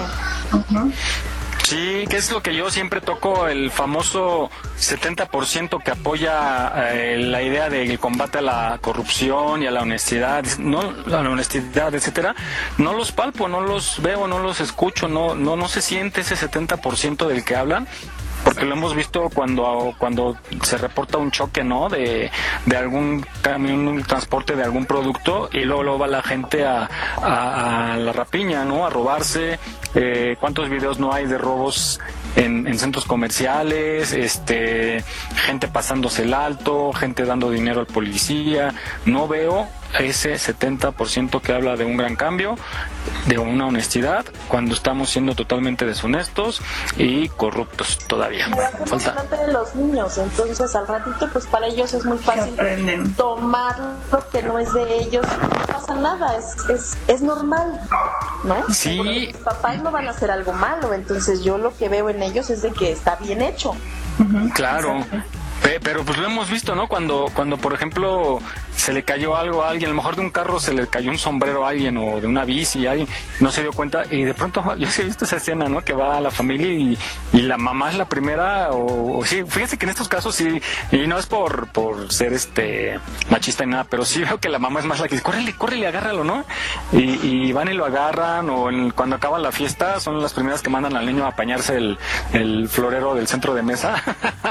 Sí, que es lo que yo siempre toco, el famoso 70% que apoya eh, la idea del combate a la corrupción y a la honestidad, no a la honestidad, etcétera. No los palpo, no los veo, no los escucho, no no no se siente ese 70% del que hablan. Porque lo hemos visto cuando cuando se reporta un choque, ¿no? De, de algún camión, un transporte de algún producto y luego, luego va la gente a, a- la rapiña, ¿no? A robarse. Eh, ¿Cuántos videos no hay de robos en, en centros comerciales? Este, gente pasándose el alto, gente dando dinero al policía. No veo ese 70% que habla de un gran cambio, de una honestidad, cuando estamos siendo totalmente deshonestos y corruptos todavía. Hacemos Falta. de los niños, entonces al ratito pues para ellos es muy fácil tomar lo que no es de ellos, no pasa nada, es, es, es normal, ¿no? Sí. Porque Mis papás no van a hacer algo malo, entonces yo lo que veo en ellos es de que está bien hecho. Claro. Pe- Pero pues lo hemos visto, ¿no? Cuando, cuando por ejemplo se le cayó algo a alguien, a lo mejor de un carro se le cayó un sombrero a alguien o de una bici a alguien, no se dio cuenta y de pronto yo sí he visto esa escena, ¿no? Que va a la familia y, y la mamá es la primera o, o sí, fíjense que en estos casos sí, y no es por, por ser este machista ni nada, pero sí veo que la mamá es más la que dice, córrele, córrele, agárralo, ¿no? Y, y van y lo agarran o en- cuando acaba la fiesta son las primeras que mandan al niño a apañarse el, el florero del centro de mesa.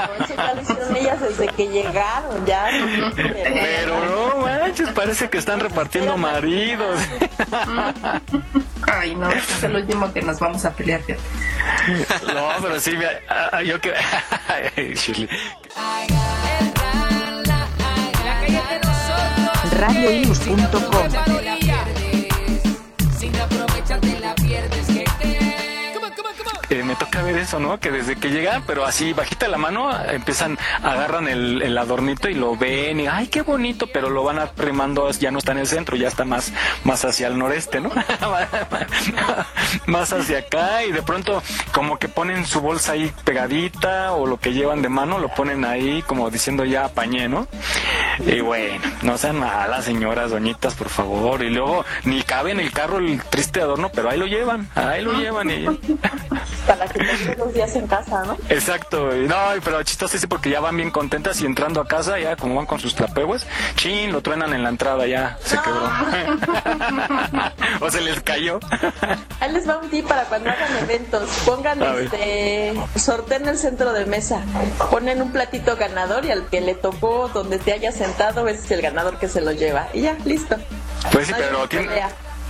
Ellas desde que llegaron, ya. Pero no manches, parece que están repartiendo maridos. Ay, no, este es el último que nos vamos a pelear. fíjate. No, pero sí, mira, ah, yo que. Shirley. radioius.com Eh, me toca ver eso, ¿no? Que desde que llegan, pero así bajita la mano, empiezan, agarran el, el adornito y lo ven y, ay, qué bonito, pero lo van arrimando, ya no está en el centro, ya está más, más hacia el noreste, ¿no? más hacia acá y de pronto como que ponen su bolsa ahí pegadita o lo que llevan de mano lo ponen ahí como diciendo ya apañé, ¿no? Y bueno, no sean malas señoras, doñitas, por favor. Y luego ni cabe en el carro el triste adorno, pero ahí lo llevan, ahí lo llevan y... Para que estén los días en casa, ¿no? Exacto, y no, pero chistoso sí porque ya van bien contentas y entrando a casa ya como van con sus trapegues, chin, lo truenan en la entrada ya, se quebró. o se les cayó. Ahí les va un tip para cuando hagan eventos. Pongan este sorteo en el centro de mesa. Ponen un platito ganador y al que le tocó donde te hayas sentado ese es el ganador que se lo lleva. Y ya, listo. Pues sí, No pero tiene...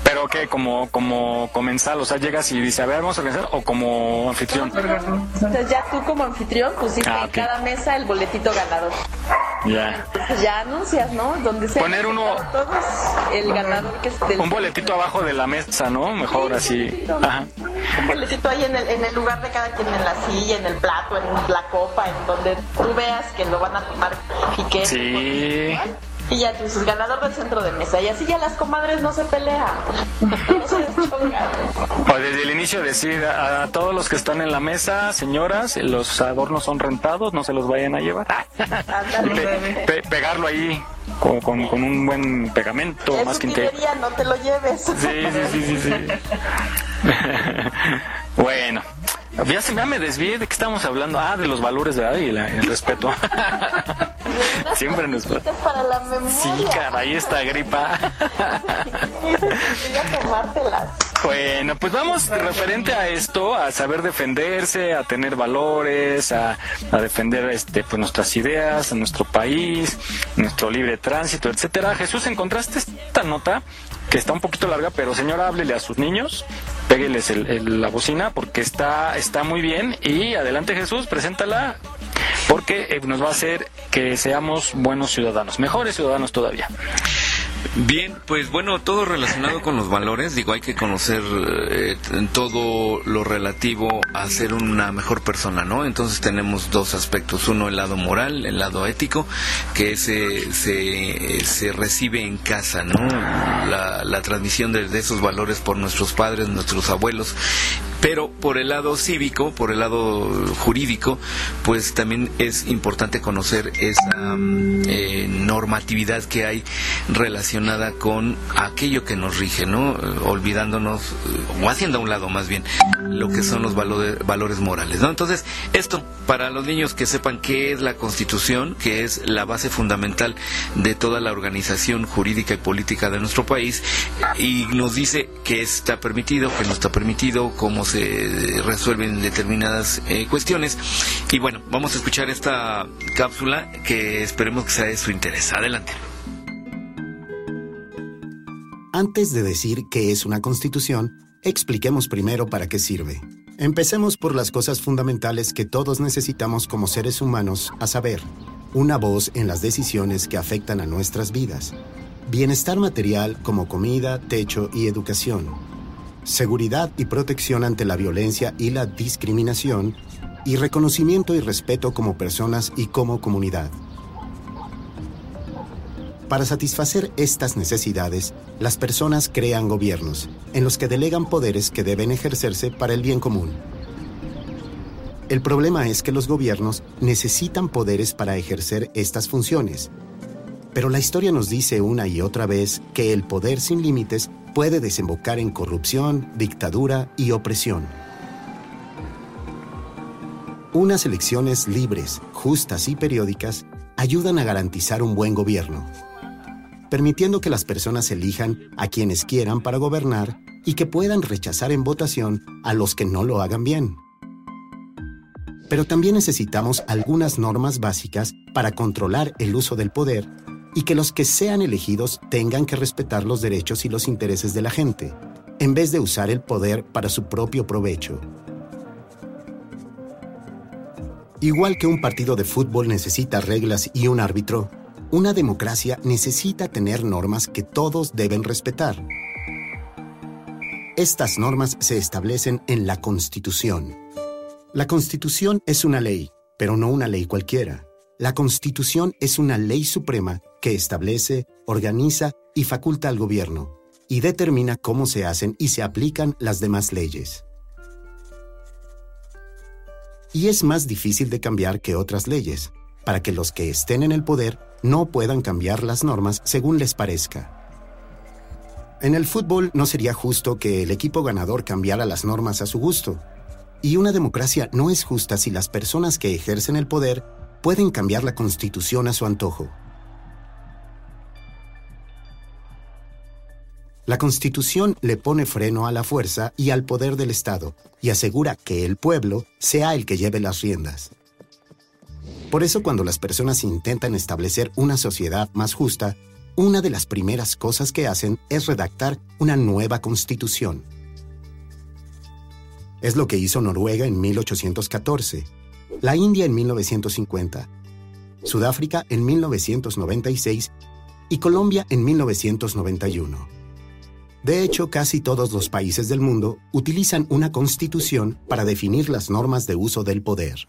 Pero que como como comensal, o sea, llegas y dices, a ver, vamos a organizar, o como anfitrión. Entonces ya tú como anfitrión pusiste Ah, en cada mesa el boletito ganador. Ya. Entonces ya anuncias, ¿no? Donde se Poner uno- todos el ganador que es del Un boletito abajo de la mesa, ¿no? Mejor así. Ajá. un boletito ahí en el, en el lugar de cada quien, en la silla, en el plato, en la copa, en donde tú veas que lo van a tomar y que Sí. Y ya tú dices ganador del centro de mesa y así ya las comadres no se pelean no se O desde el inicio decir a, a todos los que están en la mesa, señoras, los adornos son rentados, no se los vayan a llevar. Pe- pe- pegarlo ahí con, con- con un buen pegamento, es más que no te lo lleves Sí, sí, sí, sí, sí. bueno, ya, se, ya me desvié de qué estamos hablando. Ah, de los valores, ¿verdad? Y la- el respeto. Siempre nos para la memoria Sí, caray, esta gripa. Bueno, pues vamos referente a esto, a saber defenderse, a tener valores, a, a defender este, pues nuestras ideas, a nuestro país, nuestro libre tránsito, etcétera. Jesús, ¿encontraste esta nota? que está un poquito larga, pero señora, háblele a sus niños, pégueles el- el- la bocina porque está, está muy bien y adelante Jesús, preséntala porque eh, nos va a hacer que seamos buenos ciudadanos, mejores ciudadanos todavía. Bien, pues bueno, todo relacionado con los valores, digo, hay que conocer eh, todo lo relativo a ser una mejor persona, ¿no? Entonces tenemos dos aspectos, uno el lado moral, el lado ético, que se, se, se recibe en casa, ¿no? La, la transmisión de esos valores por nuestros padres, nuestros abuelos, pero por el lado cívico, por el lado jurídico, pues también es importante conocer esa mm, eh, normatividad que hay relacionada con aquello que nos rige, ¿no? Olvidándonos, o haciendo a un lado más bien, lo que son los valores, morales, ¿no? Entonces, esto, para los niños que sepan qué es la Constitución, que es la base fundamental de toda la organización jurídica y política de nuestro país, y nos dice qué está permitido, qué no está permitido, cómo se resuelven determinadas eh, cuestiones. Y bueno, vamos a escuchar esta cápsula que esperemos que sea de su interés. Adelante. Antes de decir qué es una constitución, expliquemos primero para qué sirve. Empecemos por las cosas fundamentales que todos necesitamos como seres humanos, a saber, una voz en las decisiones que afectan a nuestras vidas, bienestar material como comida, techo y educación, seguridad y protección ante la violencia y la discriminación, y reconocimiento y respeto como personas y como comunidad. Para satisfacer estas necesidades, las personas crean gobiernos, en los que delegan poderes que deben ejercerse para el bien común. El problema es que los gobiernos necesitan poderes para ejercer estas funciones. Pero la historia nos dice una y otra vez que el poder sin límites puede desembocar en corrupción, dictadura y opresión. Unas elecciones libres, justas y periódicas ayudan a garantizar un buen gobierno permitiendo que las personas elijan a quienes quieran para gobernar y que puedan rechazar en votación a los que no lo hagan bien. Pero también necesitamos algunas normas básicas para controlar el uso del poder y que los que sean elegidos tengan que respetar los derechos y los intereses de la gente, en vez de usar el poder para su propio provecho. Igual que un partido de fútbol necesita reglas y un árbitro, una democracia necesita tener normas que todos deben respetar. Estas normas se establecen en la Constitución. La Constitución es una ley, pero no una ley cualquiera. La Constitución es una ley suprema que establece, organiza y faculta al gobierno, y determina cómo se hacen y se aplican las demás leyes. Y es más difícil de cambiar que otras leyes, para que los que estén en el poder no puedan cambiar las normas según les parezca. En el fútbol no sería justo que el equipo ganador cambiara las normas a su gusto. Y una democracia no es justa si las personas que ejercen el poder pueden cambiar la constitución a su antojo. La constitución le pone freno a la fuerza y al poder del Estado y asegura que el pueblo sea el que lleve las riendas. Por eso cuando las personas intentan establecer una sociedad más justa, una de las primeras cosas que hacen es redactar una nueva constitución. Es lo que hizo Noruega en 1814, la India en 1950, Sudáfrica en 1996 y Colombia en 1991. De hecho, casi todos los países del mundo utilizan una constitución para definir las normas de uso del poder.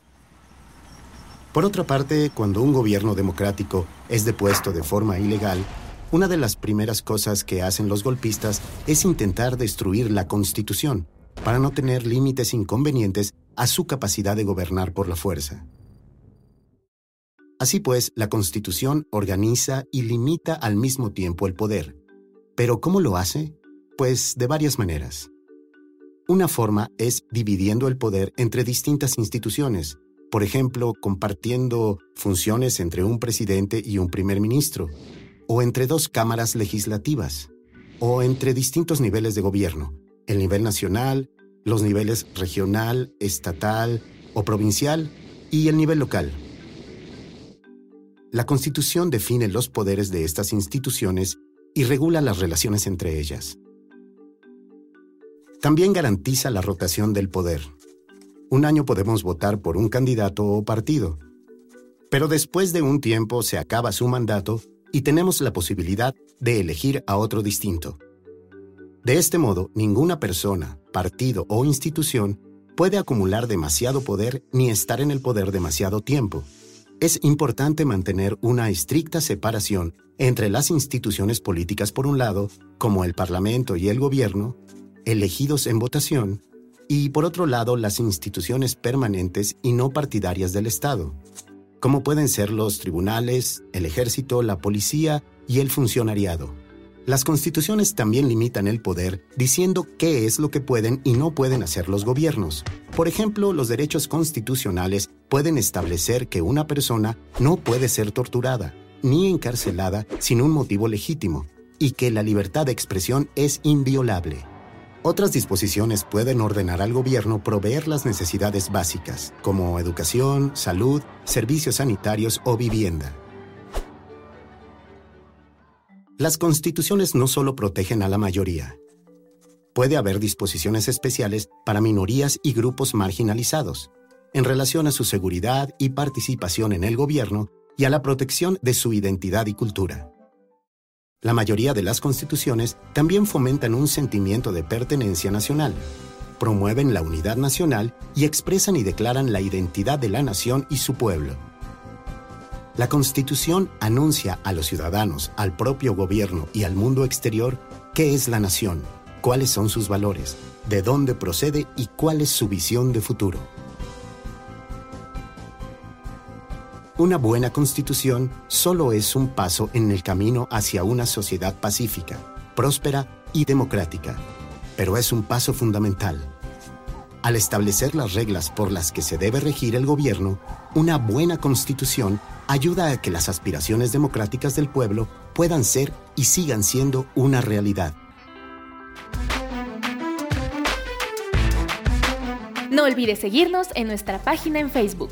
Por otra parte, cuando un gobierno democrático es depuesto de forma ilegal, una de las primeras cosas que hacen los golpistas es intentar destruir la Constitución para no tener límites inconvenientes a su capacidad de gobernar por la fuerza. Así pues, la Constitución organiza y limita al mismo tiempo el poder. ¿Pero cómo lo hace? Pues de varias maneras. Una forma es dividiendo el poder entre distintas instituciones, por ejemplo, compartiendo funciones entre un presidente y un primer ministro, o entre dos cámaras legislativas, o entre distintos niveles de gobierno, el nivel nacional, los niveles regional, estatal o provincial y el nivel local. La Constitución define los poderes de estas instituciones y regula las relaciones entre ellas. También garantiza la rotación del poder. Un año podemos votar por un candidato o partido, pero después de un tiempo se acaba su mandato y tenemos la posibilidad de elegir a otro distinto. De este modo, ninguna persona, partido o institución puede acumular demasiado poder ni estar en el poder demasiado tiempo. Es importante mantener una estricta separación entre las instituciones políticas por un lado, como el Parlamento y el Gobierno, elegidos en votación, y por otro lado las instituciones permanentes y no partidarias del Estado, como pueden ser los tribunales, el ejército, la policía y el funcionariado. Las constituciones también limitan el poder diciendo qué es lo que pueden y no pueden hacer los gobiernos. Por ejemplo, los derechos constitucionales pueden establecer que una persona no puede ser torturada ni encarcelada sin un motivo legítimo y que la libertad de expresión es inviolable. Otras disposiciones pueden ordenar al gobierno proveer las necesidades básicas, como educación, salud, servicios sanitarios o vivienda. Las constituciones no solo protegen a la mayoría. Puede haber disposiciones especiales para minorías y grupos marginalizados, en relación a su seguridad y participación en el gobierno y a la protección de su identidad y cultura. La mayoría de las constituciones también fomentan un sentimiento de pertenencia nacional, promueven la unidad nacional y expresan y declaran la identidad de la nación y su pueblo. La Constitución anuncia a los ciudadanos, al propio gobierno y al mundo exterior qué es la nación, cuáles son sus valores, de dónde procede y cuál es su visión de futuro. Una buena constitución solo es un paso en el camino hacia una sociedad pacífica, próspera y democrática, pero es un paso fundamental. Al establecer las reglas por las que se debe regir el gobierno, una buena constitución ayuda a que las aspiraciones democráticas del pueblo puedan ser y sigan siendo una realidad. No olvides seguirnos en nuestra página en Facebook.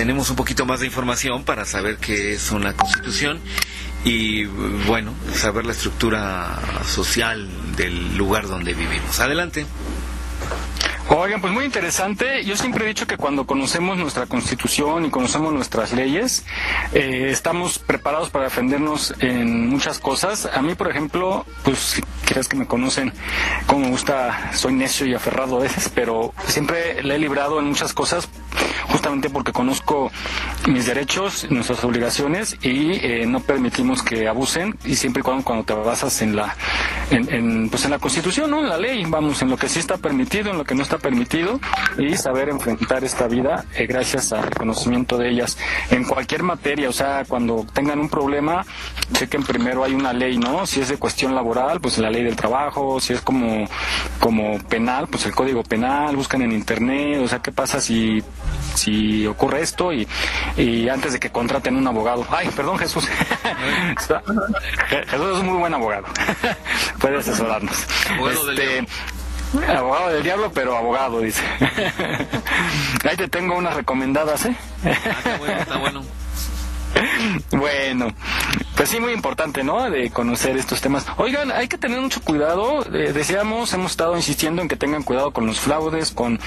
Tenemos un poquito más de información para saber qué es una constitución y bueno, saber la estructura social del lugar donde vivimos. Adelante. Oigan, pues muy interesante. Yo siempre he dicho que cuando conocemos nuestra constitución y conocemos nuestras leyes, eh, estamos preparados para defendernos en muchas cosas. A mí, por ejemplo, pues crees que me conocen, como me gusta, soy necio y aferrado a veces, pero siempre le he librado en muchas cosas justamente porque conozco mis derechos, nuestras obligaciones y eh, no permitimos que abusen y siempre y cuando, cuando te basas en la en, pues en la constitución, ¿no? En la ley, vamos, en lo que sí está permitido, en lo que no está permitido y saber enfrentar esta vida eh, gracias al conocimiento de ellas en cualquier materia, o sea, cuando tengan un problema, chequen primero hay una ley, ¿no? Si es de cuestión laboral, pues la ley del trabajo, si es como como penal, pues el código penal, buscan en internet, o sea, ¿qué pasa si si ocurre esto y, y antes de que contraten un abogado. Ay, perdón Jesús. Jesús es un muy buen abogado. Puede asesorarnos. Abogado este, Abogado del diablo, pero abogado, dice. Ahí te tengo unas recomendadas, ¿eh? Ah, está bueno, está bueno. Bueno, pues sí, muy importante, ¿no? De conocer estos temas. Oigan, hay que tener mucho cuidado. Eh, decíamos, hemos estado insistiendo en que tengan cuidado con los fraudes, con,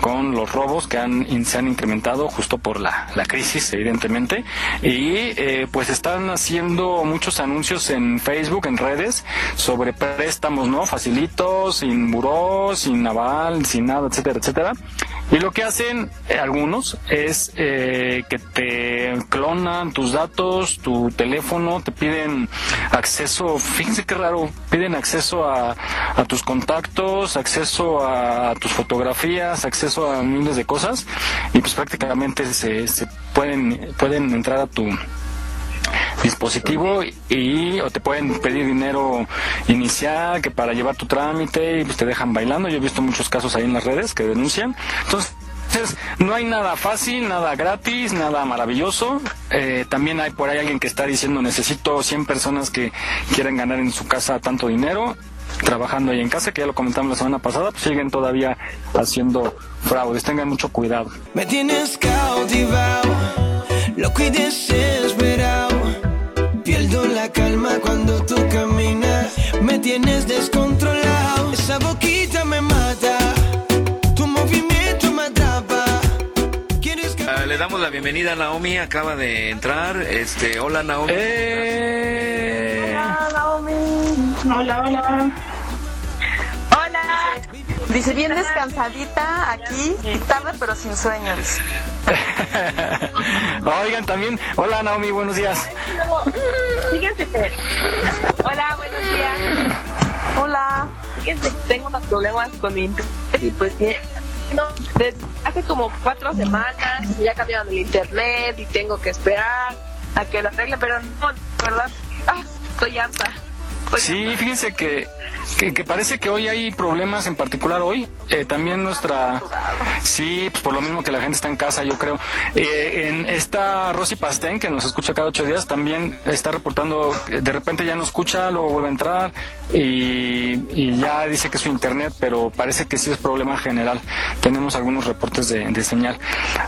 con los robos que han, se han incrementado justo por la, la crisis, evidentemente. Y eh, pues están haciendo muchos anuncios en Facebook, en redes, sobre préstamos, ¿no? Facilitos, sin buró, sin naval, sin nada, etcétera, etcétera. Y lo que hacen eh, algunos es eh, que te clonan tus datos, tu teléfono, te piden acceso, fíjense qué raro, piden acceso a, a tus contactos, acceso a tus fotografías, acceso a miles de cosas y pues prácticamente se, se pueden, pueden entrar a tu dispositivo y te pueden pedir dinero inicial que para llevar tu trámite y pues te dejan bailando. Yo he visto muchos casos ahí en las redes que denuncian. Entonces, no hay nada fácil, nada gratis, nada maravilloso. Eh, también hay por ahí alguien que está diciendo necesito 100 personas que quieren ganar en su casa tanto dinero trabajando ahí en casa, que ya lo comentamos la semana pasada, pues siguen todavía haciendo fraudes. Tengan mucho cuidado. Me tienes cautivado. Cuando tú caminas, me tienes descontrolado. Esa boquita me mata, tu movimiento me atrapa. Ah, le damos la bienvenida a Naomi, acaba de entrar. Este, hola Naomi. Hola, Naomi. Hola. Hola. Dice bien descansadita aquí, tarde pero sin sueños. Oigan, también, hola Naomi, buenos días. Fíjense que. Hola, buenos días. Hola. Fíjense que tengo unos problemas con mi internet y pues que no, desde hace como cuatro semanas ya cambiaron el internet y tengo que esperar a que lo arregle, pero no, ¿verdad? Ah, estoy harta. Sí, fíjense que, que, parece que hoy hay problemas, en particular hoy. Eh, también nuestra. Sí, pues por lo mismo que la gente está en casa, yo creo. Eh, en esta Rosy Pastén, que nos escucha cada ocho días, también está reportando. que De repente ya no escucha, luego vuelve a entrar y, y ya dice que es su internet, pero parece que sí es problema general. Tenemos algunos reportes de, de señal.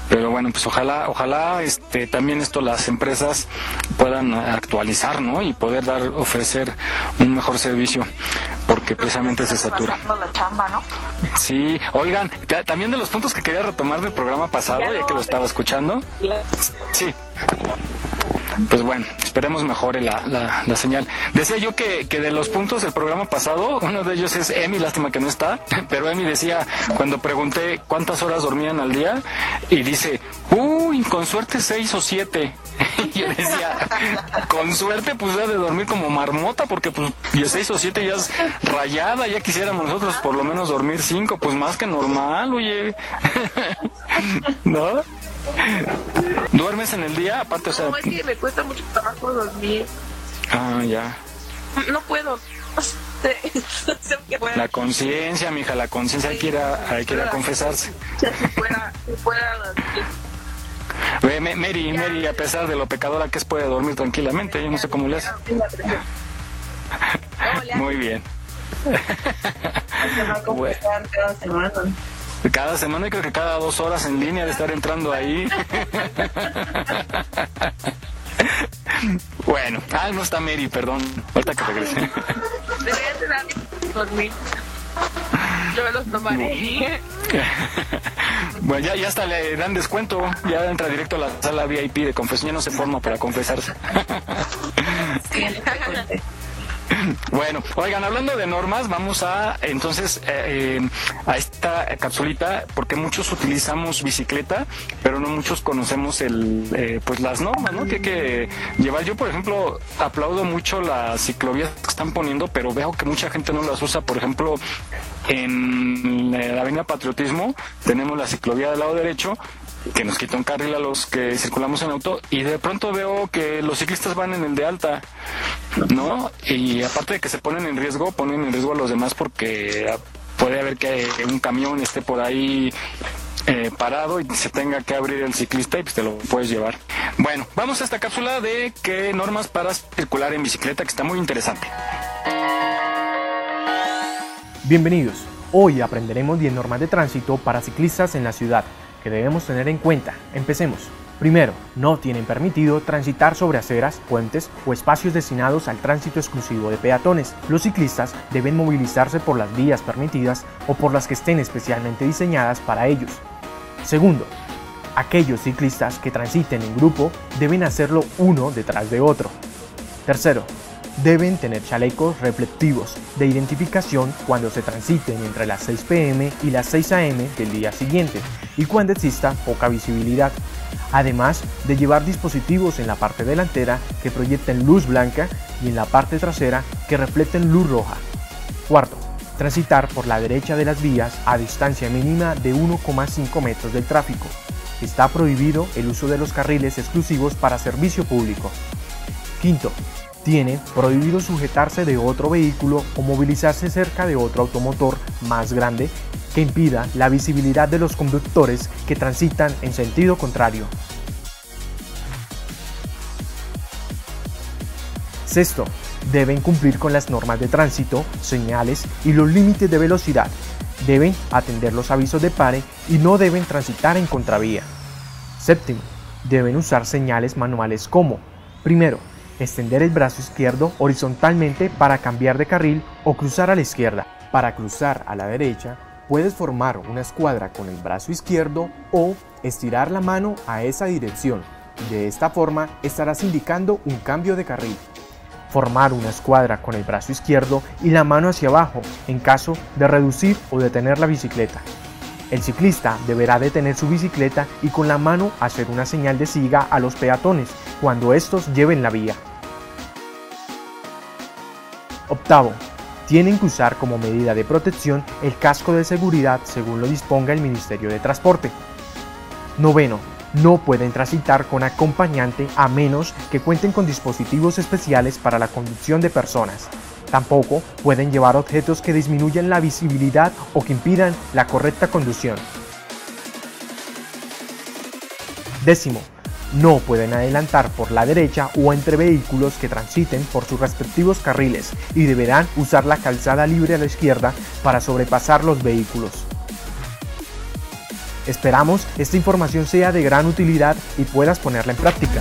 Pero bueno, pues ojalá, ojalá este, también esto las empresas puedan actualizar, ¿no? Y poder dar, ofrecer un mejor servicio, porque precisamente se satura. La chamba, ¿no? Sí, oigan, ta- también de los puntos que quería retomar del programa pasado, ya que lo estaba escuchando. Sí. Pues bueno, esperemos mejore la, la, señal. Decía yo que, que de los puntos del programa pasado, uno de ellos es Emi, lástima que no está, pero Emi decía, cuando pregunté cuántas horas dormían al día, y dice, uy, con suerte seis o siete. Y yo decía, con suerte pues debe de dormir como marmota, porque pues seis o siete ya es rayada, ya quisiéramos nosotros por lo menos dormir cinco, pues más que normal, oye. ¿No? ¿Duermes en el día? Aparte, o sea... No, es que me cuesta mucho trabajo dormir. Ah, ya. No puedo. La conciencia, mija, la conciencia hay que ir a, hay que ir a confesarse. Si fuera, si fuera. Ve, Mary, Mary, a pesar de lo pecadora que es, puede dormir tranquilamente. Yo no sé cómo le hace. Muy bien. Cada semana. Y creo que cada dos horas en línea de estar entrando ahí. Bueno, ah, no está Mary, perdón. Ahorita que regrese. Dormir. Yo me los tomaré. Bueno, ya, ya hasta le dan descuento. Ya entra directo a la sala VIP de confesión. Ya no se forma para confesarse. Bueno, oigan, hablando de normas, vamos a entonces eh, eh, a esta capsulita, porque muchos utilizamos bicicleta, pero no muchos conocemos el, eh, pues las normas, ¿no? Que hay que llevar. Yo, por ejemplo, aplaudo mucho las ciclovías que están poniendo, pero veo que mucha gente no las usa. Por ejemplo, en la Avenida Patriotismo tenemos la ciclovía del lado derecho que nos quita un carril a los que circulamos en auto y de pronto veo que los ciclistas van en el de alta, ¿no? Y aparte de que se ponen en riesgo, ponen en riesgo a los demás porque puede haber que un camión esté por ahí eh, parado y se tenga que abrir el ciclista y pues te lo puedes llevar. Bueno, vamos a esta cápsula de qué normas para circular en bicicleta que está muy interesante. Bienvenidos. Hoy aprenderemos 10 normas de tránsito para ciclistas en la ciudad que debemos tener en cuenta. Empecemos. Primero, no tienen permitido transitar sobre aceras, puentes o espacios destinados al tránsito exclusivo de peatones. Los ciclistas deben movilizarse por las vías permitidas o por las que estén especialmente diseñadas para ellos. Segundo, aquellos ciclistas que transiten en grupo deben hacerlo uno detrás de otro. Tercero, deben tener chalecos reflectivos de identificación cuando se transiten entre las 6 pm y las 6 am del día siguiente y cuando exista poca visibilidad. Además de llevar dispositivos en la parte delantera que proyecten luz blanca y en la parte trasera que reflejen luz roja. Cuarto, transitar por la derecha de las vías a distancia mínima de 1,5 metros del tráfico. Está prohibido el uso de los carriles exclusivos para servicio público. Quinto, tiene prohibido sujetarse de otro vehículo o movilizarse cerca de otro automotor más grande que impida la visibilidad de los conductores que transitan en sentido contrario. Sexto, deben cumplir con las normas de tránsito, señales y los límites de velocidad. Deben atender los avisos de pare y no deben transitar en contravía. Séptimo, deben usar señales manuales como, primero, extender el brazo izquierdo horizontalmente para cambiar de carril o cruzar a la izquierda. Para cruzar a la derecha, puedes formar una escuadra con el brazo izquierdo o estirar la mano a esa dirección. De esta forma estarás indicando un cambio de carril. Formar una escuadra con el brazo izquierdo y la mano hacia abajo en caso de reducir o detener la bicicleta. El ciclista deberá detener su bicicleta y con la mano hacer una señal de siga a los peatones cuando estos lleven la vía. Octavo, tienen que usar como medida de protección el casco de seguridad según lo disponga el Ministerio de Transporte. Noveno, no pueden transitar con acompañante a menos que cuenten con dispositivos especiales para la conducción de personas. Tampoco pueden llevar objetos que disminuyan la visibilidad o que impidan la correcta conducción. Décimo, no pueden adelantar por la derecha o entre vehículos que transiten por sus respectivos carriles y deberán usar la calzada libre a la izquierda para sobrepasar los vehículos. Esperamos esta información sea de gran utilidad y puedas ponerla en práctica.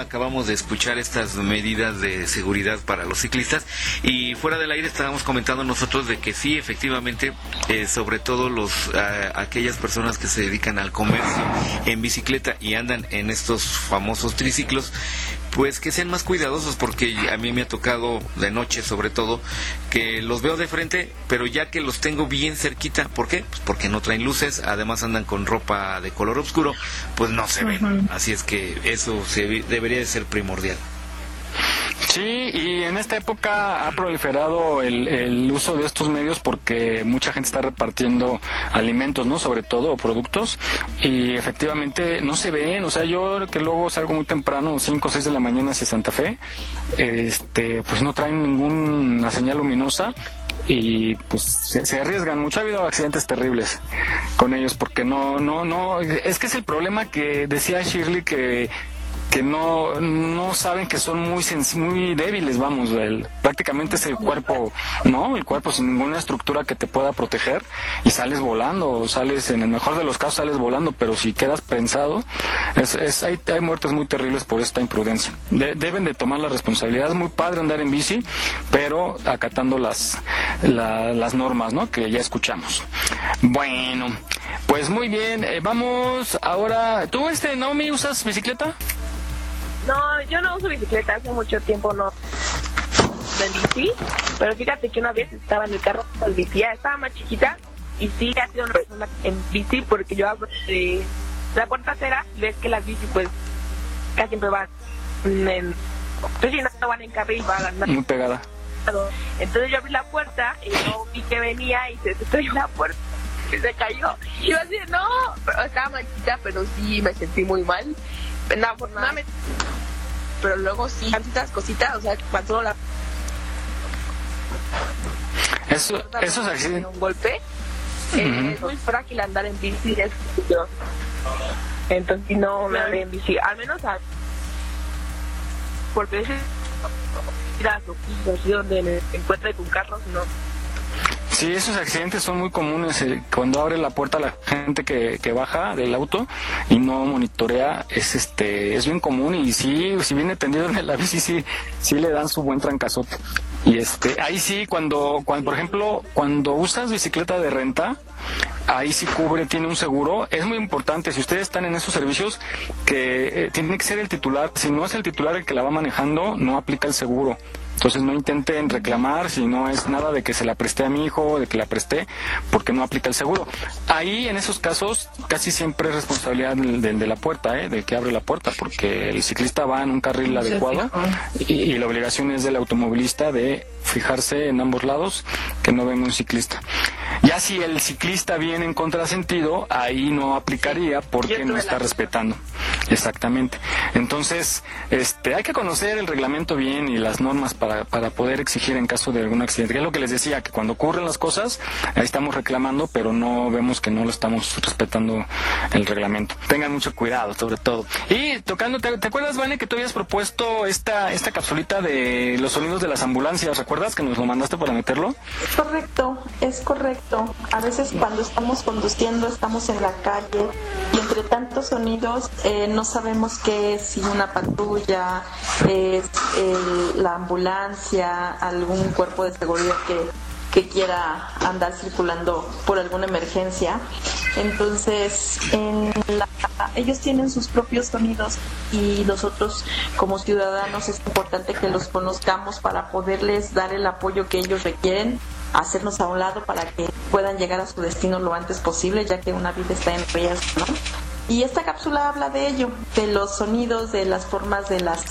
Acabamos de escuchar estas medidas de seguridad para los ciclistas y fuera del aire estábamos comentando nosotros de que sí, efectivamente, eh, sobre todo los a- aquellas personas que se dedican al comercio en bicicleta y andan en estos famosos triciclos, pues que sean más cuidadosos porque a mí me ha tocado de noche sobre todo que los veo de frente, pero ya que los tengo bien cerquita, ¿por qué? Pues porque no traen luces, además andan con ropa de color oscuro, pues no se ven. Así es que eso se, debería de ser primordial. Sí, y en esta época ha proliferado el, uso de estos medios porque mucha gente está repartiendo alimentos, ¿no? Sobre todo, o productos, y efectivamente no se ven, o sea, yo que luego salgo muy temprano, 5 o 6 de la mañana hacia Santa Fe, este, pues no traen ninguna señal luminosa y pues se, se arriesgan mucho. Ha habido accidentes terribles con ellos porque no no no. Es que es el problema que decía Shirley que que no, no saben que son muy muy débiles, vamos, el- prácticamente es el cuerpo, ¿no? El cuerpo sin ninguna estructura que te pueda proteger y sales volando, sales, en el mejor de los casos sales volando, pero si quedas pensado, es, es- hay, hay muertes muy terribles por esta imprudencia. De- deben de tomar la responsabilidad, es muy padre andar en bici, pero acatando las, la- las normas, ¿no? Que ya escuchamos. Bueno, pues muy bien, eh, vamos ahora, ¿tú este Naomi usas bicicleta? No, yo no uso bicicleta, hace mucho tiempo no en bici, pero fíjate que una vez estaba en el carro con bici, ya estaba más chiquita y sí ha sido una persona en bici porque yo abro de la puerta trasera y ves que las bicis pues casi siempre van en pues si no van en carril van. Muy pegada. Entonces yo abrí la puerta y yo vi que venía y se estrelló la puerta y se cayó. Y yo así, no, pero estaba manchita, pero sí me sentí muy mal. No, afortunadamente pero luego sí, tantas cositas, o sea, cuando la Eso, esos accidentes. un golpe, eh, es muy frágil andar en bici, es yo. Entonces no me andé en bici, al menos a, por veces ir a donde me encuentre con carros, no. Sí, esos accidentes son muy comunes. eh, Cuando abre la puerta la gente que, que baja del auto y no monitorea, es este es bien común y sí, si viene tendido en la bici, sí, sí le dan su buen trancazote. Y este, ahí sí, cuando, cuando, por ejemplo, cuando usas bicicleta de renta, ahí sí cubre, tiene un seguro. Es muy importante, si ustedes están en esos servicios, que eh, tiene que ser el titular. Si no es el titular el que la va manejando, no aplica el seguro. Entonces no intenten reclamar si no es nada de que se la presté a mi hijo, de que la presté, porque no aplica el seguro. Ahí en esos casos casi siempre es responsabilidad del, del de la puerta, ¿eh? del que abre la puerta, porque el ciclista va en un carril adecuado y, y la obligación es del automovilista de fijarse en ambos lados que no venga un ciclista. Ya si el ciclista viene en contrasentido, ahí no aplicaría porque no está respetando. Exactamente. Entonces, este, hay que conocer el reglamento bien y las normas para, para poder exigir en caso de algún accidente. Que es lo que les decía, que cuando ocurren las cosas, ahí estamos reclamando, pero no vemos que no lo estamos respetando el reglamento. Tengan mucho cuidado, sobre todo. Y tocando, ¿te, te acuerdas, Vane, que tú habías propuesto esta, esta capsulita de los sonidos de las ambulancias? ¿Recuerdas que nos lo mandaste para meterlo? Es correcto, es correcto. A veces cuando estamos conduciendo estamos en la calle y entre tantos sonidos eh, no sabemos qué es, si una patrulla, es el- la ambulancia, algún cuerpo de seguridad que, que quiera andar circulando por alguna emergencia. Entonces, en la- ellos tienen sus propios sonidos y nosotros como ciudadanos es importante que los conozcamos para poderles dar el apoyo que ellos requieren, hacernos a un lado para que puedan llegar a su destino lo antes posible, ya que una vida está en riesgo, ¿no? Y esta cápsula habla de ello, de los sonidos, de las formas de las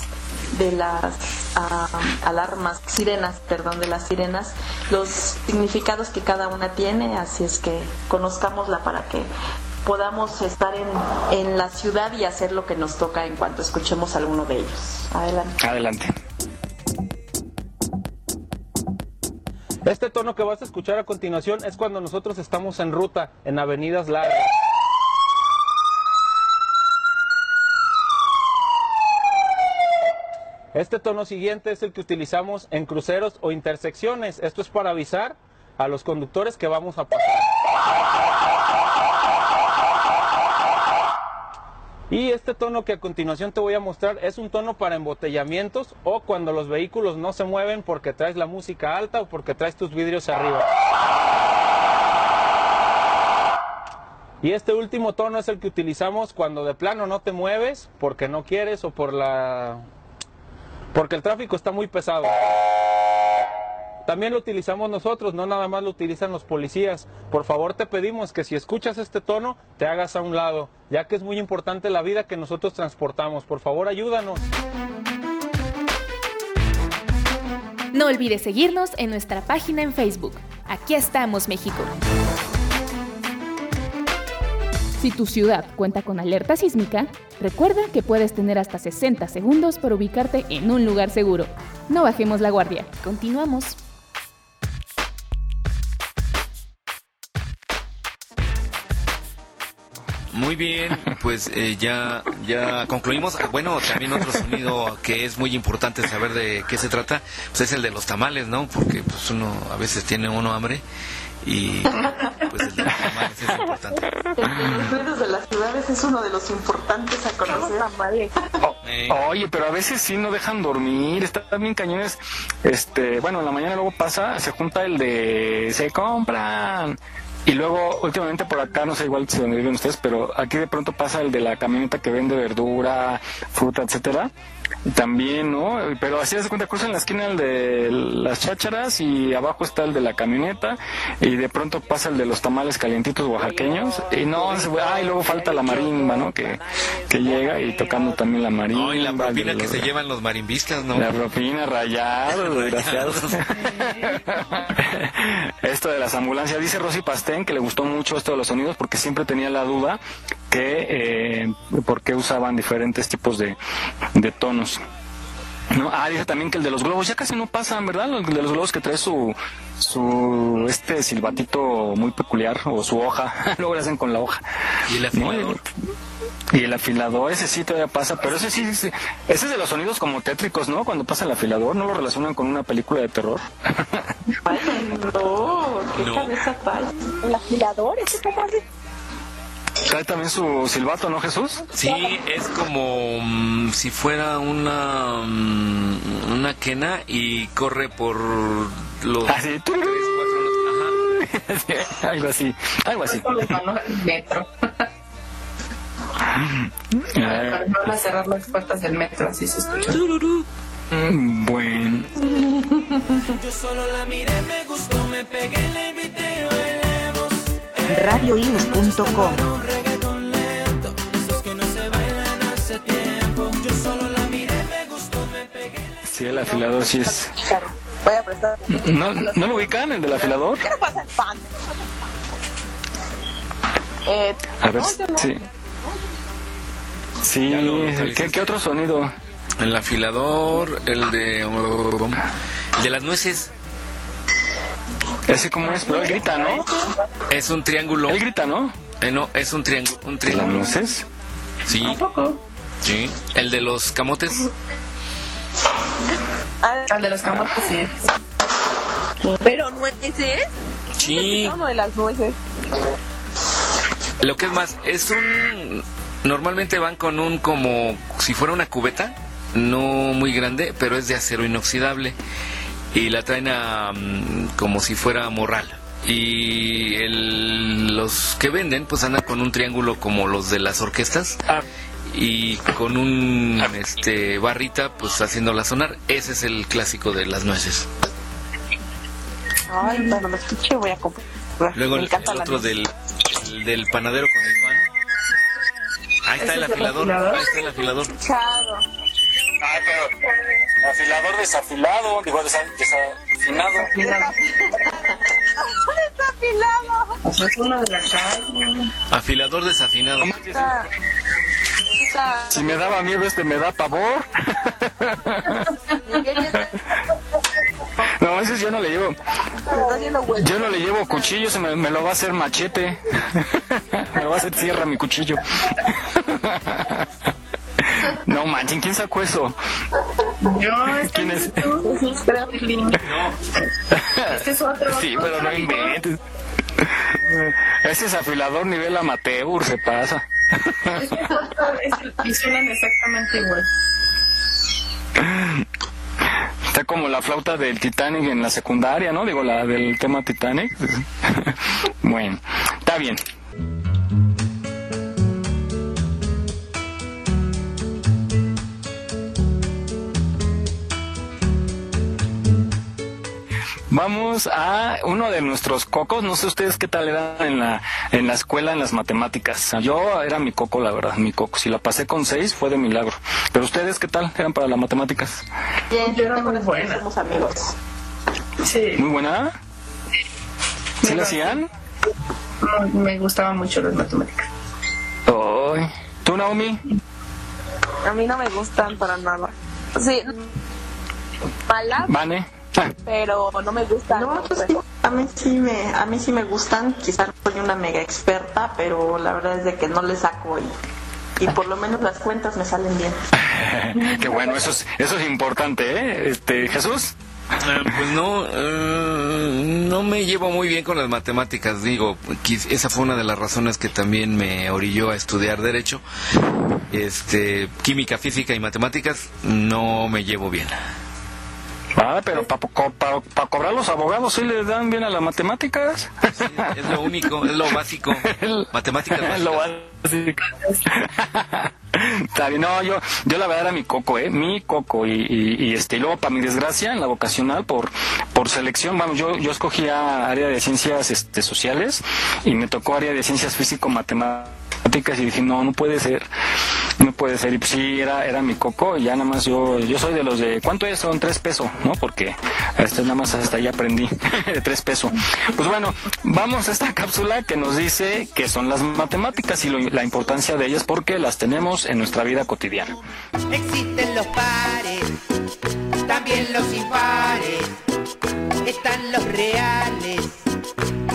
de las ah, alarmas, sirenas, perdón, de las sirenas, los significados que cada una tiene, así es que conozcámosla para que podamos estar en, en la ciudad y hacer lo que nos toca en cuanto escuchemos alguno de ellos. Adelante. Adelante. Este tono que vas a escuchar a continuación es cuando nosotros estamos en ruta, en avenidas largas. Este tono siguiente es el que utilizamos en cruceros o intersecciones. Esto es para avisar a los conductores que vamos a pasar. Y este tono que a continuación te voy a mostrar es un tono para embotellamientos o cuando los vehículos no se mueven porque traes la música alta o porque traes tus vidrios arriba. Y este último tono es el que utilizamos cuando de plano no te mueves porque no quieres o por la porque el tráfico está muy pesado. También lo utilizamos nosotros, no nada más lo utilizan los policías. Por favor te pedimos que si escuchas este tono te hagas a un lado, ya que es muy importante la vida que nosotros transportamos. Por favor ayúdanos. No olvides seguirnos en nuestra página en Facebook. Aquí estamos, México. Si tu ciudad cuenta con alerta sísmica, recuerda que puedes tener hasta 60 segundos para ubicarte en un lugar seguro. No bajemos la guardia. Continuamos. Muy bien, pues eh, ya ya concluimos. Ah, Bueno, también otro sonido que es muy importante saber de qué se trata, pues es el de los tamales, ¿no? Porque pues uno a veces tiene uno hambre y pues el de los tamales es importante. El de los ruidos de las ciudades es uno de los importantes a conocer. Oye, pero a veces sí no dejan dormir, están bien cañones. Este, bueno, en la mañana luego pasa, se junta el de se compran. Y luego, últimamente por acá, no sé igual si donde viven ustedes, pero aquí de pronto pasa el de la camioneta que vende verdura, fruta, etcétera. También, ¿no? Pero así se cuenta, cruza en la esquina el de las chácharas y abajo está el de la camioneta y de pronto pasa el de los tamales calientitos oaxaqueños y no, se- ah, y luego falta la marimba, ¿no? Que, que llega y tocando también la marimba. No, y la propina que los- se llevan los marimbistas, ¿no? La propina rayados, desgraciados. esto de las ambulancias, dice Rosy Pastén que le gustó mucho esto de los sonidos porque siempre tenía la duda que eh, por qué usaban diferentes tipos de, de tonos. No, ah, dice también que el de los globos ya casi no pasan, ¿verdad? El de los globos que trae su, su este silbatito muy peculiar o su hoja, luego le hacen con la hoja. ¿Y el afilador? Y el afilador, ese sí todavía pasa, pero ese sí, ese, ese es de los sonidos como tétricos, ¿no? Cuando pasa el afilador, ¿no lo relacionan con una película de terror? Ay, no, qué No. cabeza. El afilador, ¿ese cómo hace? Trae también su silbato, ¿no, Jesús? Sí, es como mm, si fuera una mm, una quena y corre por los Así, Sí, algo así, algo así. metro. Ah, Van a cerrar las puertas del metro, así se escucha. mm, Bueno. Yo solo la miré, me gustó, me pegué, le invité. radioius.com no. Sí, el afilador sí es. Voy a prestar. ¿No, ¿no lo ubican, el del afilador? ¿Qué le pasa al pan? Eh, A ver, no, no. sí. Sí, ¿qué, qué otro sonido? El afilador, el de el de las nueces. Ese como es, pero él grita, ¿no? Es un triángulo. Él grita, ¿no? Eh, no, es un triángulo, un ¿Las triángulo. nueces? Sí. Sí. El de los camotes. Al de los camotes, sí. Pero nueces. Sí. Uno de las nueces. Lo que es más, es un... Normalmente van con un como si fuera una cubeta, no muy grande, pero es de acero inoxidable. Y la traen a, mm, como si fuera morral. Y el- los que venden pues andan con un triángulo como los de las orquestas. Y con un este barrita pues haciéndola sonar. Ese es el clásico de las nueces. Ay, cuando me escuche voy a comprar. Luego me el, el otro del, el del panadero con el pan. Ahí está el ¿Ese es el afilador. afilador? Ahí está el afilador. Chado. Ah, pero afilador desafilado, digo desafinado. Está afilado. Pues uno de la calle. Afilador desafinado. Está- está- Si me daba miedo este me da pavor. No, ese yo no le llevo. Yo no le llevo cuchillo, se me, me lo va a hacer machete. Me lo va a hacer sierra mi cuchillo. No manchen, ¿quién sacó eso? Yo, ¿Quién es? Este es otro. Sí, pero no inventes. Ese es afilador nivel amateur, se pasa. Y suenan exactamente igual. Está como la flauta del Titanic en la secundaria, ¿no? Digo, la del tema Titanic. Bueno, está bien. Vamos a uno de nuestros cocos. No sé ustedes qué tal eran en la, en la escuela en las matemáticas. Yo era mi coco, la verdad, mi coco. Si la pasé con seis fue de milagro. Pero ustedes qué tal eran para las matemáticas? Yo era muy buena. Somos amigos. Sí. Muy buena. ¿Sí la hacían? No, me gustaban mucho las matemáticas. Ay. ¿Tú, Naomi? A mí no me gustan para nada. Sí. Mala, Vane. Pero no me gustan. No, pues sí, a mí sí me, a mí sí me gustan. Quizás no soy una mega experta, pero la verdad es de que no le saco y, y por lo menos las cuentas me salen bien. Qué bueno, eso es, eso es importante, ¿eh? Este, Jesús. Ah, pues no, eh, no me llevo muy bien con las matemáticas, digo, quiz- esa fue una de las razones que también me orilló a estudiar derecho. Este, química, física y matemáticas no me llevo bien. Ah, pero para cobrar los abogados sí les dan bien a las matemáticas. Es lo único, es lo básico. Matemáticas básicas. Lo básico. Está bien, no, yo, yo la verdad era mi coco, ¿eh? Mi coco. Y, y, y, este, y luego, para mi desgracia, en la vocacional, por, por selección, vamos, yo, yo escogía área de ciencias este, sociales y me tocó área de ciencias físico-matemáticas y dije, no, no puede ser, no puede ser. Y pues sí, era, era mi coco y ya nada más yo, yo soy de los de, ¿cuánto es? Son tres pesos, ¿no? Porque este, nada más hasta ahí aprendí, de tres pesos. Pues bueno, vamos a esta cápsula que nos dice qué son las matemáticas y la importancia de ellas porque las tenemos en nuestra vida cotidiana. Existen los pares también los impares, están los reales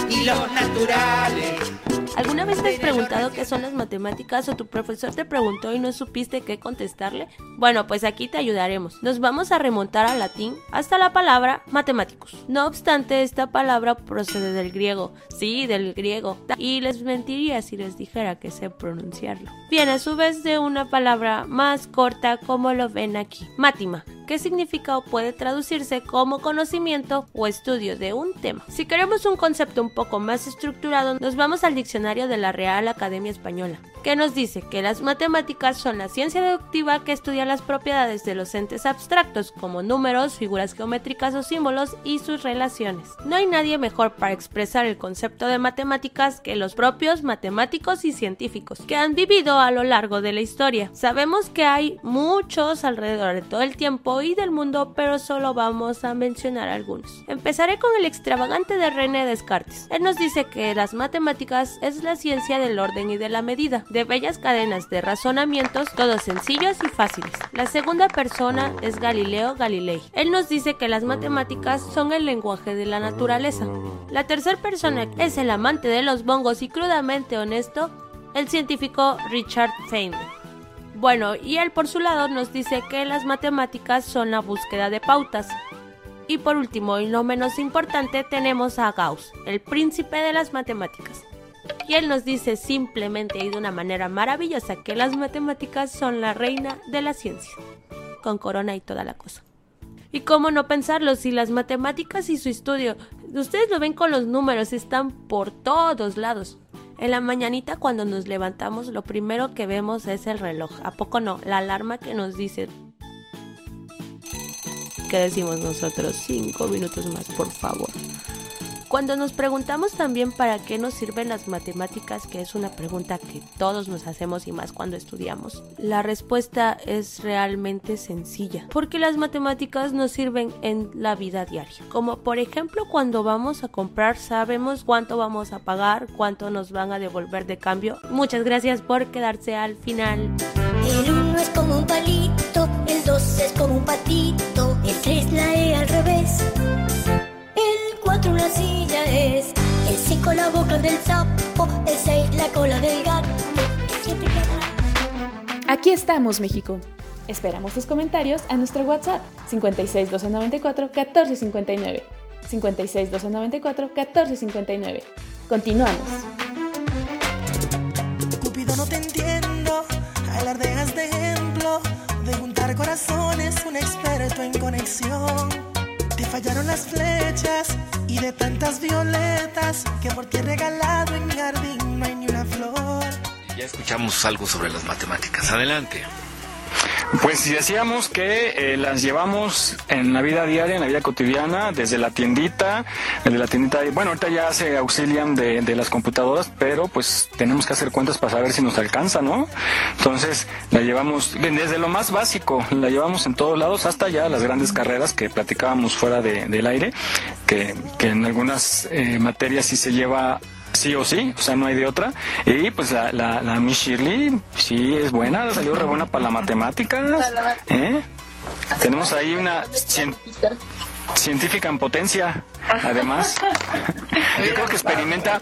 y los naturales. ¿Alguna vez te has preguntado qué son las matemáticas o tu profesor te preguntó y no supiste qué contestarle? Bueno, pues aquí te ayudaremos. Nos vamos a remontar al latín hasta la palabra matemáticos. No obstante, esta palabra procede del griego. Sí, del griego. Y les mentiría si les dijera que sé pronunciarlo. Viene a su vez de una palabra más corta como lo ven aquí. Mátima, que significa o puede traducirse como conocimiento o estudio de un tema. Si queremos un concepto un poco más estructurado, nos vamos al diccionario de la Real Academia Española, que nos dice que las matemáticas son la ciencia deductiva que estudia las propiedades de los entes abstractos como números, figuras geométricas o símbolos y sus relaciones. No hay nadie mejor para expresar el concepto de matemáticas que los propios matemáticos y científicos que han vivido a lo largo de la historia. Sabemos que hay muchos alrededor de todo el tiempo y del mundo, pero solo vamos a mencionar algunos. Empezaré con el extravagante de René Descartes. Él nos dice que las matemáticas es la ciencia del orden y de la medida, de bellas cadenas de razonamientos, todos sencillos y fáciles. La segunda persona es Galileo Galilei. Él nos dice que las matemáticas son el lenguaje de la naturaleza. La tercera persona es el amante de los bongos y crudamente honesto, el científico Richard Feynman. Bueno, y él por su lado nos dice que las matemáticas son la búsqueda de pautas. Y por último, y no menos importante, tenemos a Gauss, el príncipe de las matemáticas. Y él nos dice simplemente y de una manera maravillosa que las matemáticas son la reina de la ciencia, con corona y toda la cosa. Y cómo no pensarlo si las matemáticas y su estudio, ustedes lo ven con los números, están por todos lados. En la mañanita cuando nos levantamos lo primero que vemos es el reloj. ¿A poco no? La alarma que nos dice... ¿Qué decimos nosotros? Cinco minutos más, por favor. Cuando nos preguntamos también para qué nos sirven las matemáticas, que es una pregunta que todos nos hacemos y más cuando estudiamos, la respuesta es realmente sencilla, porque las matemáticas nos sirven en la vida diaria. Como por ejemplo cuando vamos a comprar sabemos cuánto vamos a pagar, cuánto nos van a devolver de cambio. Muchas gracias por quedarse al final. El uno es como un palito, el dos es como un patito, el tres la E al revés. Cinco la boca del sapo, el seis la cola del gato, Aquí estamos, México. Esperamos tus comentarios a nuestro WhatsApp 56 294 1459. 56 294 1459. Continuamos. Cupido no te entiendo, alardeas de ejemplo, de juntar corazones, un experto en conexión. Te fallaron las flechas y de tantas violetas que por ti he regalado en mi jardín no hay ni una flor. Ya escuchamos algo sobre las matemáticas. Adelante. Pues si decíamos que eh, las llevamos en la vida diaria, en la vida cotidiana, desde la tiendita, desde la tiendita, bueno, ahorita ya se auxilian de, de las computadoras, pero pues tenemos que hacer cuentas para saber si nos alcanza, ¿no? Entonces la llevamos desde lo más básico, la llevamos en todos lados, hasta ya las grandes carreras que platicábamos fuera de- del aire, que, que en algunas eh, materias sí se lleva sí o sí, o sea, no hay de otra. Y pues la, la, la Miss Shirley, sí, es buena, salió re buena para la matemática. ¿eh? Tenemos ahí una cien- científica en potencia, además. Yo creo que experimenta,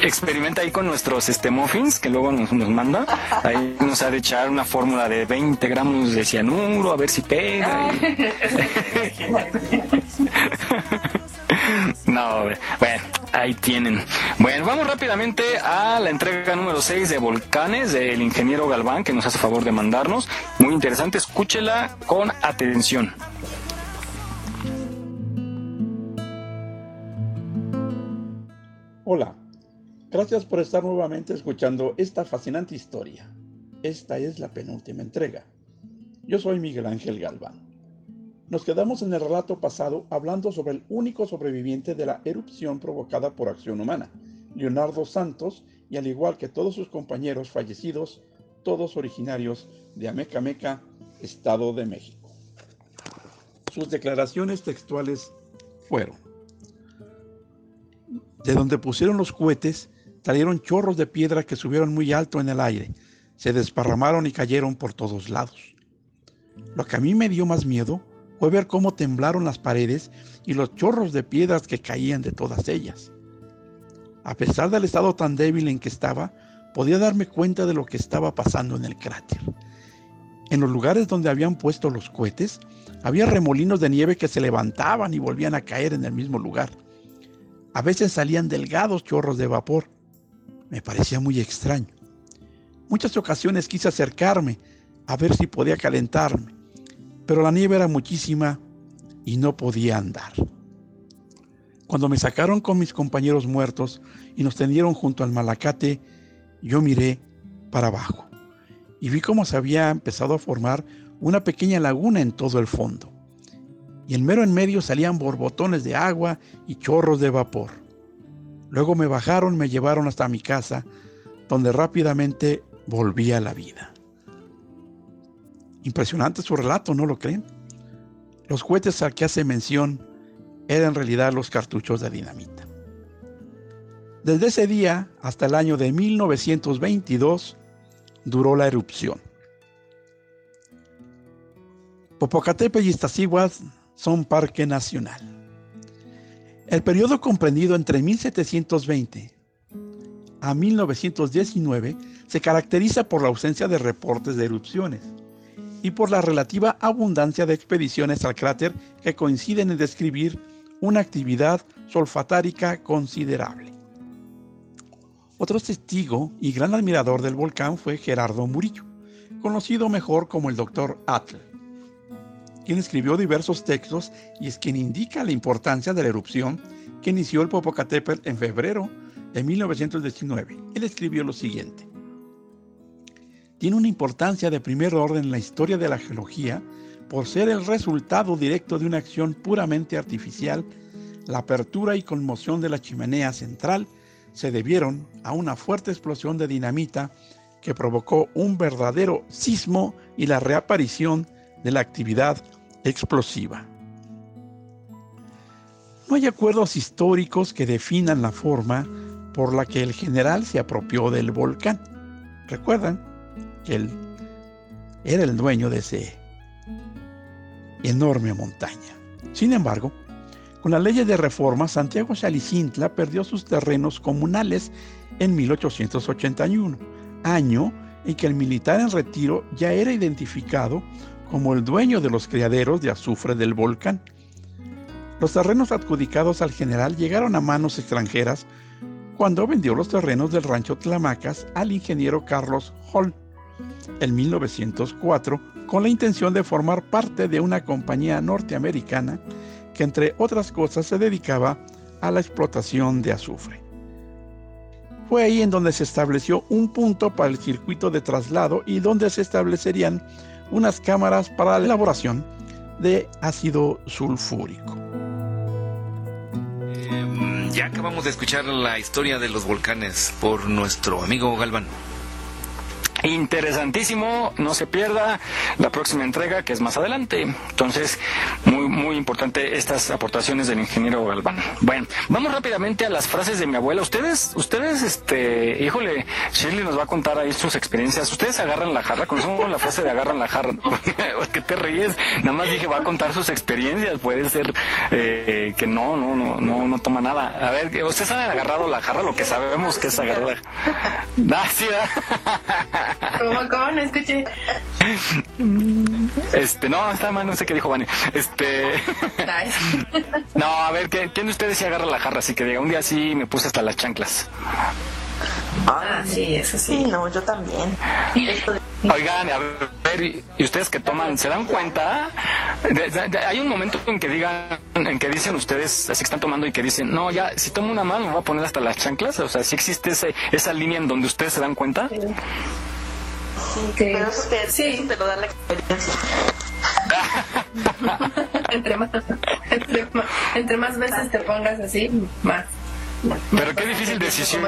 experimenta ahí con nuestros este, muffins que luego nos, nos manda. Ahí nos ha de echar una fórmula de 20 gramos de cianuro, a ver si pega. y- No, bueno, ahí tienen. Bueno, vamos rápidamente a la entrega número 6 de Volcanes del ingeniero Galván, que nos hace favor de mandarnos. Muy interesante, escúchela con atención. Hola, gracias por estar nuevamente escuchando esta fascinante historia. Esta es la penúltima entrega. Yo soy Miguel Ángel Galván. Nos quedamos en el relato pasado hablando sobre el único sobreviviente de la erupción provocada por acción humana, Leonardo Santos, y al igual que todos sus compañeros fallecidos, todos originarios de Amecameca, Estado de México. Sus declaraciones textuales fueron, de donde pusieron los cohetes, salieron chorros de piedra que subieron muy alto en el aire, se desparramaron y cayeron por todos lados. Lo que a mí me dio más miedo fue ver cómo temblaron las paredes y los chorros de piedras que caían de todas ellas. A pesar del estado tan débil en que estaba, podía darme cuenta de lo que estaba pasando en el cráter. En los lugares donde habían puesto los cohetes, había remolinos de nieve que se levantaban y volvían a caer en el mismo lugar. A veces salían delgados chorros de vapor. Me parecía muy extraño. Muchas ocasiones quise acercarme a ver si podía calentarme, pero la nieve era muchísima y no podía andar. Cuando me sacaron con mis compañeros muertos y nos tendieron junto al malacate, yo miré para abajo y vi cómo se había empezado a formar una pequeña laguna en todo el fondo. Y en mero en medio salían borbotones de agua y chorros de vapor. Luego me bajaron, me llevaron hasta mi casa, donde rápidamente volví a la vida. Impresionante su relato, ¿no lo creen? Los cohetes al que hace mención eran en realidad los cartuchos de dinamita. Desde ese día hasta el año de 1922 duró la erupción. Popocatépetl y Iztaccíhuatl son parque nacional. El periodo comprendido entre 1720 a 1919 se caracteriza por la ausencia de reportes de erupciones y por la relativa abundancia de expediciones al cráter que coinciden en describir una actividad solfatárica considerable. Otro testigo y gran admirador del volcán fue Gerardo Murillo, conocido mejor como el Dr. Atl, quien escribió diversos textos y es quien indica la importancia de la erupción que inició el Popocatépetl en febrero de 1919. Él escribió lo siguiente. Tiene una importancia de primer orden en la historia de la geología por ser el resultado directo de una acción puramente artificial. La apertura y conmoción de la chimenea central se debieron a una fuerte explosión de dinamita que provocó un verdadero sismo y la reaparición de la actividad explosiva. No hay acuerdos históricos que definan la forma por la que el general se apropió del volcán. Recuerdan él era el dueño de ese enorme montaña. Sin embargo, con la ley de reforma, Santiago Salicintla perdió sus terrenos comunales en 1881, año en que el militar en retiro ya era identificado como el dueño de los criaderos de azufre del volcán. Los terrenos adjudicados al general llegaron a manos extranjeras cuando vendió los terrenos del rancho Tlamacas al ingeniero Carlos Hall en 1904 con la intención de formar parte de una compañía norteamericana que entre otras cosas se dedicaba a la explotación de azufre. Fue ahí en donde se estableció un punto para el circuito de traslado y donde se establecerían unas cámaras para la elaboración de ácido sulfúrico. Ya acabamos de escuchar la historia de los volcanes por nuestro amigo Galván. Interesantísimo, no se pierda la próxima entrega que es más adelante. Entonces, muy muy importante estas aportaciones del ingeniero Galván. Bueno, vamos rápidamente a las frases de mi abuela. Ustedes, ustedes, este, híjole, Shirley nos va a contar ahí sus experiencias. Ustedes agarran la jarra, conocemos la frase de agarran la jarra. ¿Qué te ríes? Nada más dije va a contar sus experiencias. Puede ser eh, que no, no, no, no, no toma nada. A ver, ustedes han agarrado la jarra, lo que sabemos que es agarrar. Ah, sí, ¿Cómo, cómo? No escuché. Este, no, está mal, no sé qué dijo Vani. Este. no, a ver, ¿quién de ustedes sí agarra la jarra? Así que diga, un día sí me puse hasta las chanclas. Ah, sí, eso sí. no, yo también. Oigan, a ver, y ustedes que toman, ¿se dan cuenta? hay un momento en que digan, en que dicen ustedes, así que están tomando y que dicen, no, ya, si tomo una mano me voy a poner hasta las chanclas. O sea, si existe ese, esa línea en donde ustedes se dan cuenta. Sí, pero eso te, sí. eso te lo da la experiencia. entre, más, entre, más, entre más veces te pongas así, más. Pero qué difícil decisión.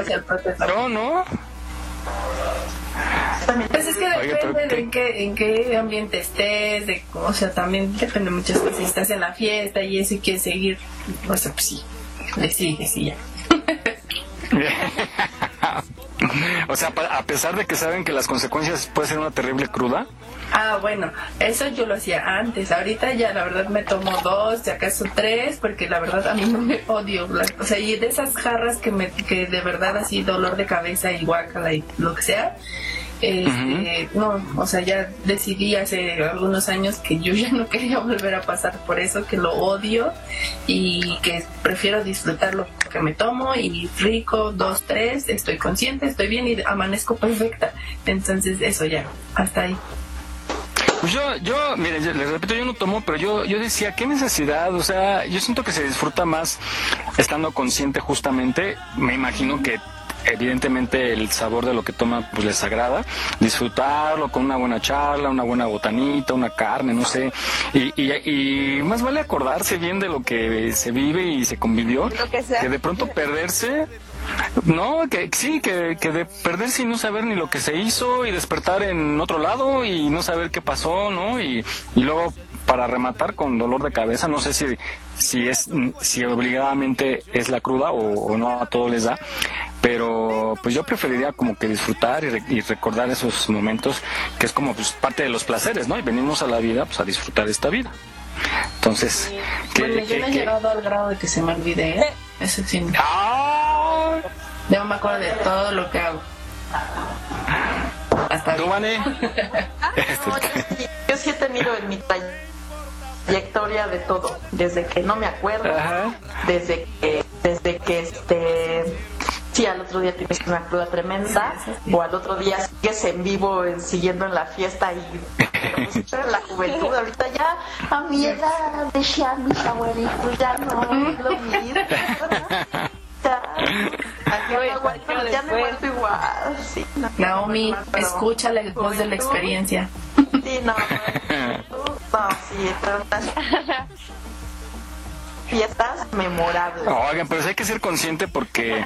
No, no. Pues es que depende de en qué, en qué ambiente estés, de, o sea, también depende muchas cosas. Si estás en la fiesta y eso y quieres seguir, o sea, pues sí, le sigues y ya. o sea, a pesar de que saben que las consecuencias puede ser una terrible cruda. Ah, bueno, eso yo lo hacía antes. Ahorita ya la verdad me tomo dos, si acaso tres, porque la verdad a mí no me odio. O sea, y de esas jarras que me que de verdad así dolor de cabeza y guácala y lo que sea. Este, No, o sea, ya decidí hace algunos años que yo ya no quería volver a pasar por eso, que lo odio y que prefiero disfrutar lo que me tomo y rico, dos, tres, estoy consciente, estoy bien y amanezco perfecta. Entonces, eso ya, hasta ahí. Pues yo, yo, mire, yo- les repito, yo no tomo, pero yo, yo decía, ¿qué necesidad? O sea, yo siento que se disfruta más estando consciente justamente. Me imagino que evidentemente el sabor de lo que toma pues les agrada. Disfrutarlo con una buena charla, una buena botanita, una carne, no sé. Y, y, y más vale acordarse bien de lo que se vive y se convivió. Que de pronto perderse no, que sí, que, que de perderse y no saber ni lo que se hizo y despertar en otro lado y no saber qué pasó, ¿no? Y, y luego para rematar con dolor de cabeza, no sé si, si es, si obligadamente es la cruda o, o no a todos les da, pero pues yo preferiría como que disfrutar y, re- y recordar esos momentos que es como pues parte de los placeres, ¿no? Y venimos a la vida pues a disfrutar esta vida. Entonces, que, Bueno, yo que- no he llegado al grado de que se me olvide, ¿eh? Eso sí. Yo me acuerdo de todo lo que hago. Hasta ¿Tú, Vane? Yo sí he tenido en mi trayectoria de todo, desde que no me acuerdo, desde que, desde que este, sí, al otro día tienes una cruda tremenda, o al otro día sigues en vivo siguiendo en la fiesta y pues, la juventud, ahorita ya a mi edad decían mis abuelitos, ya no es lo mismo. Ya, ya vuelto- ya igual, sí, no. Naomi, Pero- escucha la voz de la experiencia. Sí, no. No, sí, unas fiestas memorables. Oigan, pero sí hay que ser consciente porque,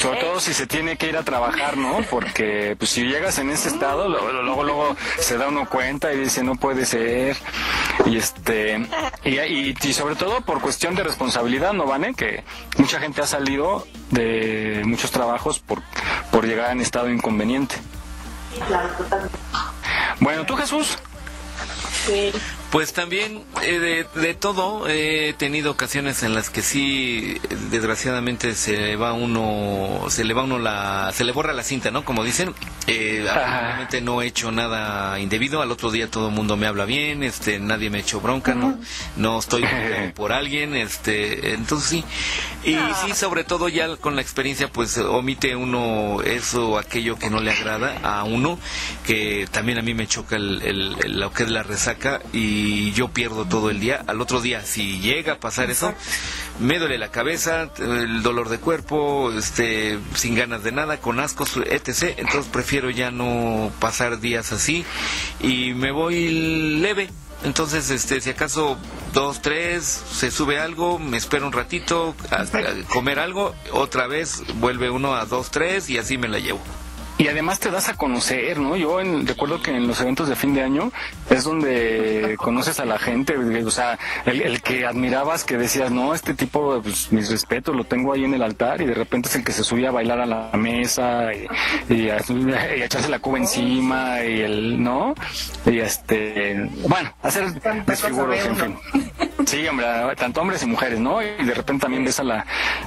sobre todo si se tiene que ir a trabajar, ¿no? Porque pues si llegas en ese estado, lo- luego, luego se da uno cuenta y dice no puede ser. Y este, y, y, y sobre todo por cuestión de responsabilidad, ¿no, Vane? Que mucha gente ha salido de muchos trabajos por, por llegar en estado inconveniente. Claro, totalmente. Bueno, ¿tú, Jesús? Pues también eh, de, de todo he tenido ocasiones en las que sí desgraciadamente se va uno se le va uno la se le borra la cinta no como dicen eh, no he hecho nada indebido. Al otro día todo el mundo me habla bien este nadie me ha hecho bronca no no estoy por alguien este entonces sí. Y sí sobre todo ya con la experiencia pues omite uno eso aquello que no le agrada a uno que también a mí me choca el, el- el- lo que es la resaca y yo pierdo todo el día. Al otro día si llega a pasar eso me duele la cabeza el dolor de cuerpo este sin ganas de nada con ascos etc entonces prefiero ya no pasar días así y me voy leve. Entonces, este, si acaso dos, tres, se sube algo, me espero un ratito hasta comer algo, otra vez vuelve uno a dos, tres y así me la llevo. Y además te das a conocer, ¿no? Yo en- recuerdo que en los eventos de fin de año es donde conoces a la gente, o sea, el, el que admirabas, que decías, no, este tipo, pues mis respetos, lo tengo ahí en el altar y de repente es el que se subía a bailar a la mesa y, y a, y a echarse la cuba encima y el, ¿no? Y este, bueno, hacer desfiguros, en fin. Sí, hombre, tanto hombres y mujeres, ¿no? Y de repente también ves a la...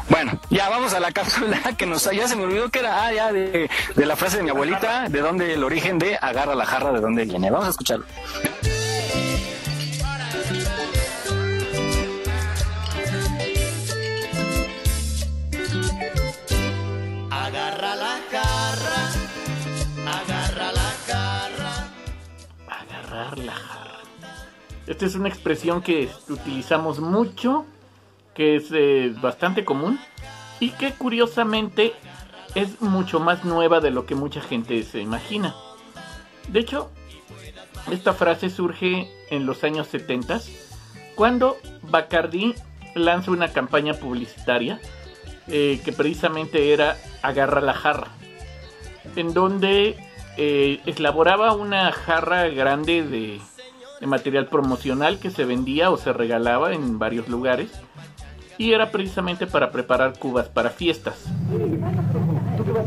Bueno, ya vamos a la cápsula que nos... Ya se me olvidó que era, ah, ya, de, de la frase de mi abuelita, de dónde el origen de agarra la jarra, de dónde viene. Vamos a escucharlo. Agarra la jarra, agarra la jarra. Agarrar la jarra. Esta es una expresión que utilizamos mucho, que es eh, bastante común y que curiosamente es mucho más nueva de lo que mucha gente se imagina. De hecho, esta frase surge en los años 70 cuando Bacardi lanza una campaña publicitaria eh, que precisamente era Agarra la jarra, en donde eh, elaboraba una jarra grande de, de material promocional que se vendía o se regalaba en varios lugares y era precisamente para preparar cubas para fiestas.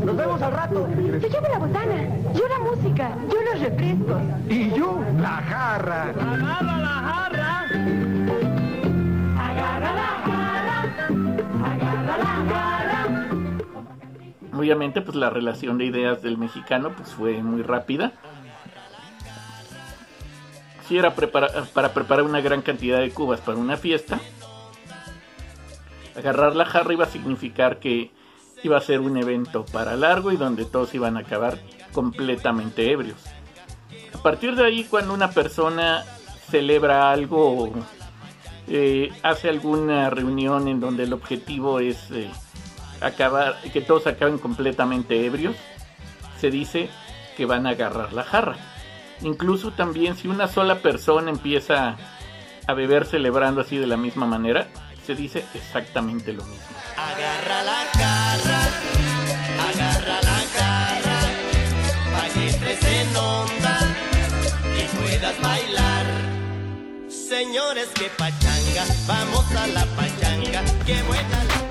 Nos vemos al rato. Yo llevo la botana, yo la música, yo los refrescos. Y yo la jarra. Agarra la jarra. Agarra la jarra. Agarra la jarra. Obviamente, pues la relación de ideas del mexicano pues fue muy rápida. Para preparar una gran cantidad de cubas para una fiesta, agarrar la jarra iba a significar que iba a ser un evento para largo y donde todos iban a acabar completamente ebrios. A partir de ahí, cuando una persona celebra algo, eh, hace alguna reunión en donde el objetivo es eh, acabar, que todos acaben completamente ebrios, se dice que van a agarrar la jarra. Incluso también si una sola persona empieza a beber celebrando así de la misma manera, se dice exactamente lo mismo. Agarra la garra, agarra la garra, pa' que entres en onda y puedas bailar. Señores, que pachanga, vamos a la pachanga, que buena la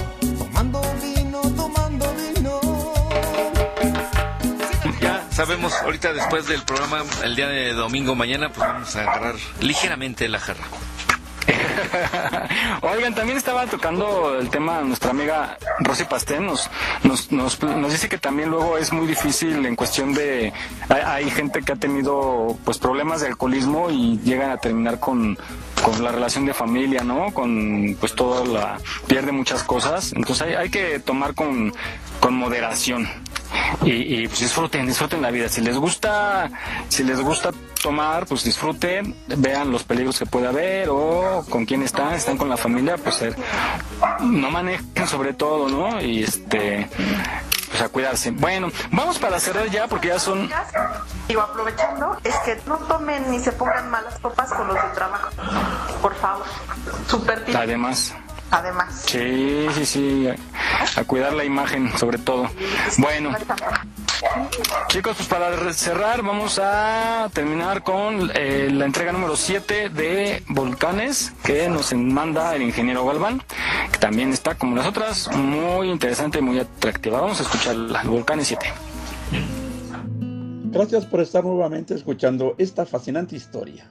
Sabemos, ahorita después del programa, el día de domingo mañana, pues vamos a agarrar ligeramente la jarra. Oigan, también estaba tocando el tema nuestra amiga Rosy Pastén. Nos, nos, nos, nos dice que también luego es muy difícil en cuestión de. Hay, hay gente que ha tenido pues problemas de alcoholismo y llegan a terminar con, con la relación de familia, ¿no? Con pues toda la. pierde muchas cosas. Entonces hay, hay que tomar con, con moderación. Y, y, pues disfruten, disfruten la vida. Si les gusta, si les gusta tomar, pues disfruten, vean los peligros que puede haber o con quién están, están con la familia, pues eh, no manejen sobre todo, ¿no? Y este, pues a cuidarse. Bueno, vamos para cerrar ya porque ya son Digo, aprovechando, es que no tomen ni se pongan malas copas con los de trabajo. Por favor. Súper además. Además. Sí, sí, sí, a, a cuidar la imagen sobre todo. Bueno, chicos, pues para cerrar vamos a terminar con eh, la entrega número 7 de Volcanes que nos manda el ingeniero Galván, que también está como las otras, muy interesante y muy atractiva. Vamos a escucharla, Volcanes 7. Gracias por estar nuevamente escuchando esta fascinante historia.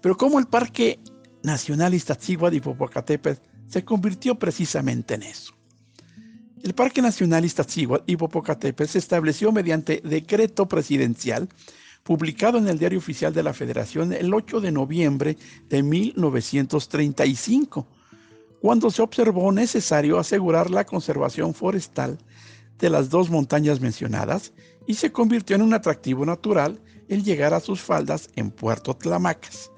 Pero ¿cómo el Parque Nacional Iztaccíhuatl y Popocatépetl se convirtió precisamente en eso? El Parque Nacional Iztaccíhuatl y Popocatépetl se estableció mediante decreto presidencial publicado en el Diario Oficial de la Federación el 8 de noviembre de 1935, cuando se observó necesario asegurar la conservación forestal de las dos montañas mencionadas y se convirtió en un atractivo natural el llegar a sus faldas en Puerto Tlamacas,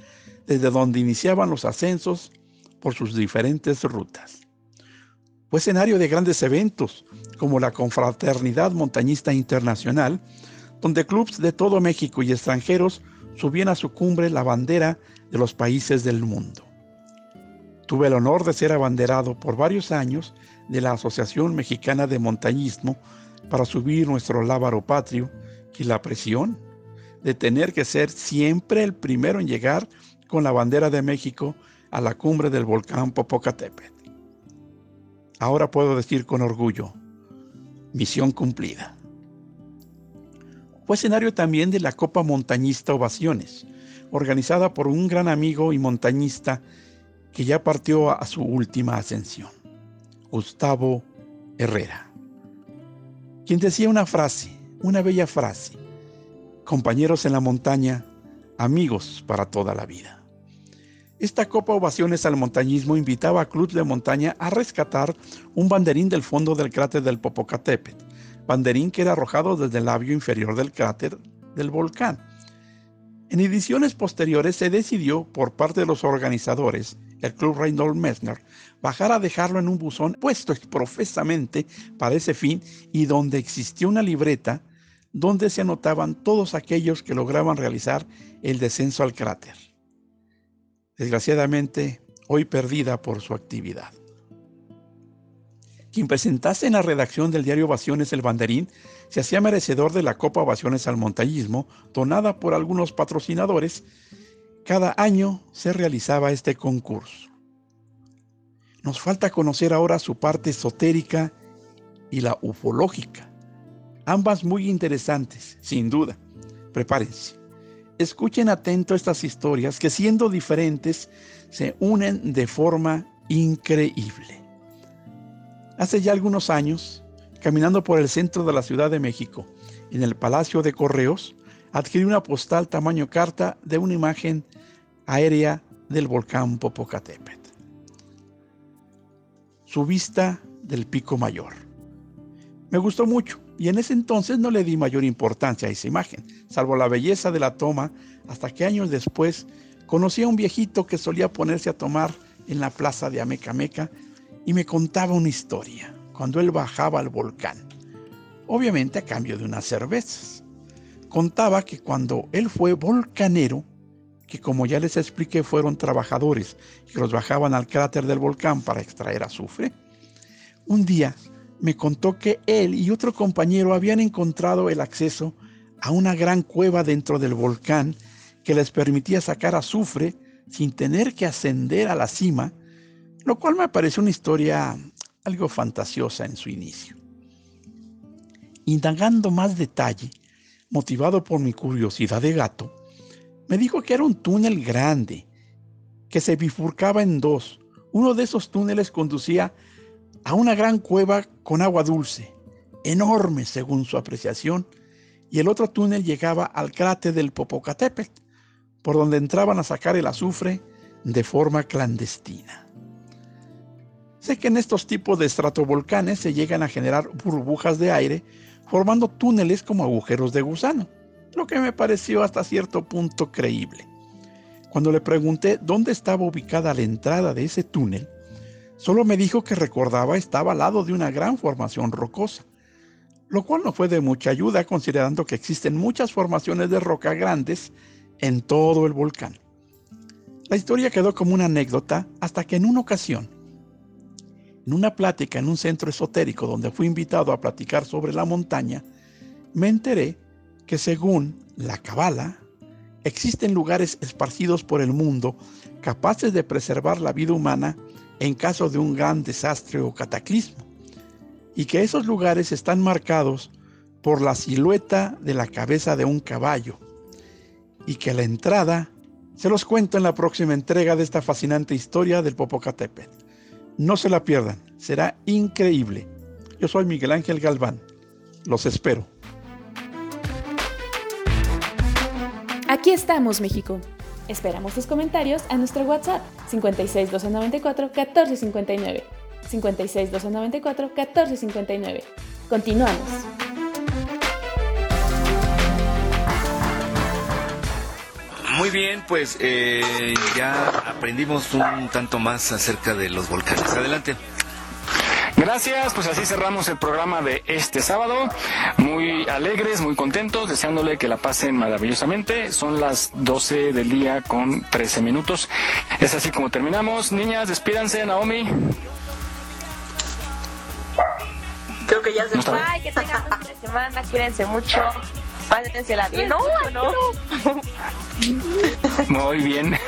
desde donde iniciaban los ascensos por sus diferentes rutas. Fue escenario de grandes eventos, como la Confraternidad Montañista Internacional, donde clubes de todo México y extranjeros subían a su cumbre la bandera de los países del mundo. Tuve el honor de ser abanderado por varios años de la Asociación Mexicana de Montañismo para subir nuestro lábaro patrio y la presión de tener que ser siempre el primero en llegar con la bandera de México a la cumbre del volcán Popocatépetl. Ahora puedo decir con orgullo, misión cumplida. Fue escenario también de la Copa Montañista Ovaciones, organizada por un gran amigo y montañista que ya partió a su última ascensión, Gustavo Herrera, quien decía una frase, una bella frase, compañeros en la montaña, amigos para toda la vida. Esta Copa Ovaciones al Montañismo invitaba a clubes de montaña a rescatar un banderín del fondo del cráter del Popocatépetl, banderín que era arrojado desde el labio inferior del cráter del volcán. En ediciones posteriores se decidió por parte de los organizadores del Club Reynold Messner bajara a dejarlo en un buzón puesto profesamente para ese fin y donde existía una libreta donde se anotaban todos aquellos que lograban realizar el descenso al cráter. Desgraciadamente, hoy perdida por su actividad. Quien presentase en la redacción del diario Ovaciones el banderín se hacía merecedor de la Copa Ovaciones al Montañismo, donada por algunos patrocinadores. Cada año se realizaba este concurso. Nos falta conocer ahora su parte esotérica y la ufológica. Ambas muy interesantes, sin duda. Prepárense. Escuchen atento estas historias que siendo diferentes se unen de forma increíble. Hace ya algunos años, caminando por el centro de la Ciudad de México, en el Palacio de Correos, adquirí una postal tamaño carta de una imagen aérea del volcán Popocatépetl. Su vista del pico mayor. Me gustó mucho y en ese entonces no le di mayor importancia a esa imagen, salvo la belleza de la toma, hasta que años después conocí a un viejito que solía ponerse a tomar en la plaza de Amecameca y me contaba una historia cuando él bajaba al volcán, obviamente a cambio de unas cervezas. Contaba que cuando él fue volcanero, que como ya les expliqué fueron trabajadores que los bajaban al cráter del volcán para extraer azufre, un día me contó que él y otro compañero habían encontrado el acceso a una gran cueva dentro del volcán que les permitía sacar azufre sin tener que ascender a la cima lo cual me parece una historia algo fantasiosa en su inicio. Indagando más detalle, motivado por mi curiosidad de gato, me dijo que era un túnel grande, que se bifurcaba en dos. Uno de esos túneles conducía a una gran cueva con agua dulce, enorme según su apreciación, y el otro túnel llegaba al cráter del Popocatépetl, por donde entraban a sacar el azufre de forma clandestina. Sé que en estos tipos de estratovolcanes se llegan a generar burbujas de aire formando túneles como agujeros de gusano, lo que me pareció hasta cierto punto creíble. Cuando le pregunté dónde estaba ubicada la entrada de ese túnel, solo me dijo que recordaba estaba al lado de una gran formación rocosa, lo cual no fue de mucha ayuda considerando que existen muchas formaciones de roca grandes en todo el volcán. La historia quedó como una anécdota hasta que en una ocasión en una plática en un centro esotérico donde fui invitado a platicar sobre la montaña, me enteré que según la Cabala, existen lugares esparcidos por el mundo capaces de preservar la vida humana en caso de un gran desastre o cataclismo, y que esos lugares están marcados por la silueta de la cabeza de un caballo, y que la entrada se los cuento en la próxima entrega de esta fascinante historia del Popocatépetl. No se la pierdan, será increíble. Yo soy Miguel Ángel Galván. Los espero. Aquí estamos, México. Esperamos tus comentarios a nuestro WhatsApp 56 294 1459. 56 294 1459. Continuamos. Muy bien, pues eh, ya aprendimos un tanto más acerca de los volcanes. Adelante. Gracias, pues así cerramos el programa de este sábado. Muy alegres, muy contentos, deseándole que la pasen maravillosamente. Son las 12 del día con 13 minutos. Es así como terminamos. Niñas, despídanse, Naomi. Creo que ya se fue. Ay, que tengan una semana, cuídense mucho. Pásensela bien. No, no. Muy bien.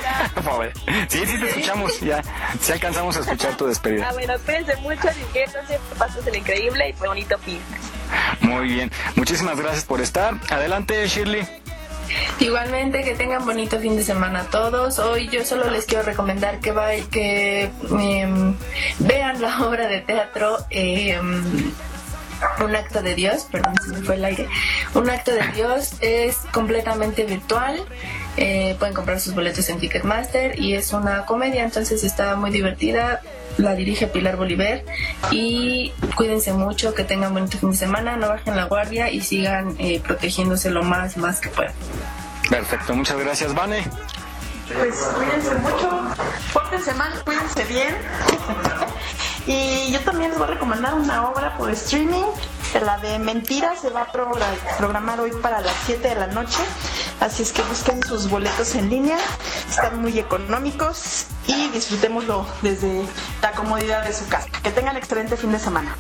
sí, sí te escuchamos. Ya, sí alcanzamos a escuchar tu despedida. Ah, bueno, cuídense mucho, diviértanse, el increíble y fue bonito fin. Muy bien. Muchísimas gracias por estar. Adelante, Shirley. Igualmente que tengan bonito fin de semana todos. Hoy yo solo les quiero recomendar que vayan, que em, vean la obra de teatro. Eh, un acto de Dios, perdón, se me fue el aire. Un acto de Dios es completamente virtual. Eh, pueden comprar sus boletos en Ticketmaster y es una comedia, entonces está muy divertida. La dirige Pilar Bolívar y cuídense mucho, que tengan bonito fin de semana, no bajen la guardia y sigan eh, protegiéndose lo más, más que puedan. Perfecto, muchas gracias, Vane. Pues cuídense mucho, pórtense mal, cuídense bien. Y yo también les voy a recomendar una obra por streaming. La de Mentiras se va a progra- programar hoy para las 7 de la noche. Así es que busquen sus boletos en línea. Están muy económicos y disfrutémoslo desde la comodidad de su casa. Que tengan excelente fin de semana.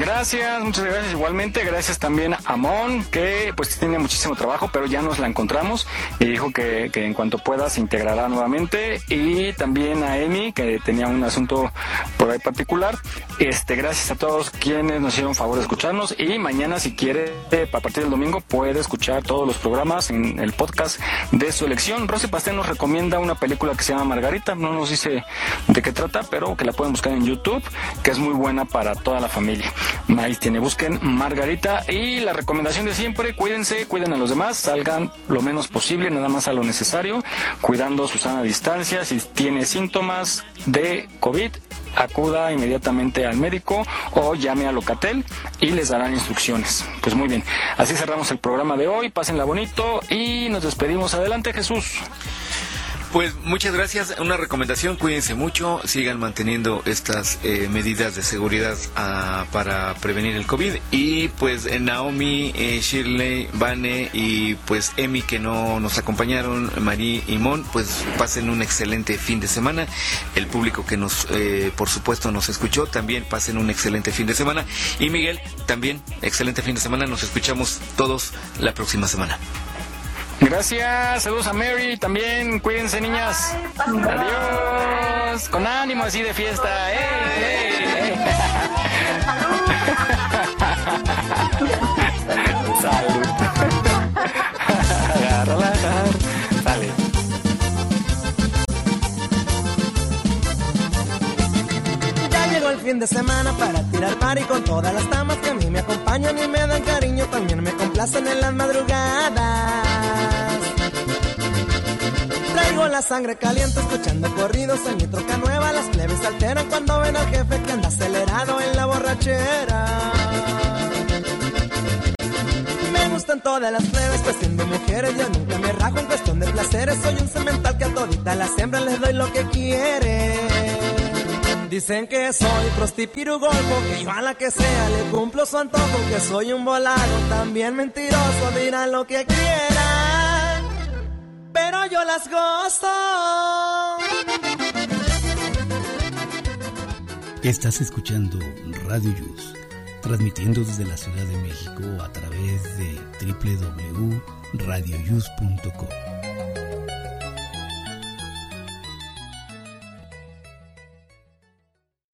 Gracias, muchas gracias igualmente. Gracias también a Mon, que pues tiene muchísimo trabajo, pero ya nos la encontramos y dijo que, que en cuanto pueda se integrará nuevamente. Y también a Emi, que tenía un asunto por ahí particular. Este, gracias a todos quienes nos hicieron favor de escucharnos. Y mañana, si quiere, a partir del domingo, puede escuchar todos los programas en el podcast de su elección. Rosy Pastel nos recomienda una película que se llama Margarita. No nos dice de qué trata, pero que la pueden buscar en YouTube, que es muy buena para toda la familia. Ahí tiene, busquen Margarita y la recomendación de siempre, cuídense, cuiden a los demás, salgan lo menos posible, nada más a lo necesario, cuidando su sana distancia, si tiene síntomas de COVID, acuda inmediatamente al médico o llame a Locatel y les darán instrucciones. Pues muy bien, así cerramos el programa de hoy, pásenla bonito y nos despedimos. Adelante Jesús. Pues muchas gracias. Una recomendación, cuídense mucho, sigan manteniendo estas eh, medidas de seguridad ah, para prevenir el COVID. Y pues Naomi, eh, Shirley, Vane y pues Emi que no nos acompañaron, Marí y Mon, pues pasen un excelente fin de semana. El público que nos, eh, por supuesto, nos escuchó, también pasen un excelente fin de semana. Y Miguel, también excelente fin de semana. Nos escuchamos todos la próxima semana. Gracias, saludos a Mary también, cuídense niñas. Adiós, con ánimo así de fiesta. ¡eh, eh! Salud. Agárrala. Sale. Ya llegó el fin de semana para tirar par con todas las damas que a mí me acompañan y me dan cariño, también me complacen en las madrugadas. Traigo la sangre caliente escuchando corridos en mi troca nueva, las plebes alteran cuando ven al jefe que anda acelerado en la borrachera. Me gustan todas las plebes, pues siendo mujeres yo nunca me rajo en cuestión de placeres, soy un cemental que a todita las hembras les doy lo que quieren. Dicen que soy prostipirugolfo, que yo a la que sea le cumplo su antojo, que soy un volado, también mentiroso, dirán lo que quieran, pero yo las gozo. Estás escuchando Radio Yus, transmitiendo desde la Ciudad de México a través de www.radioyus.com.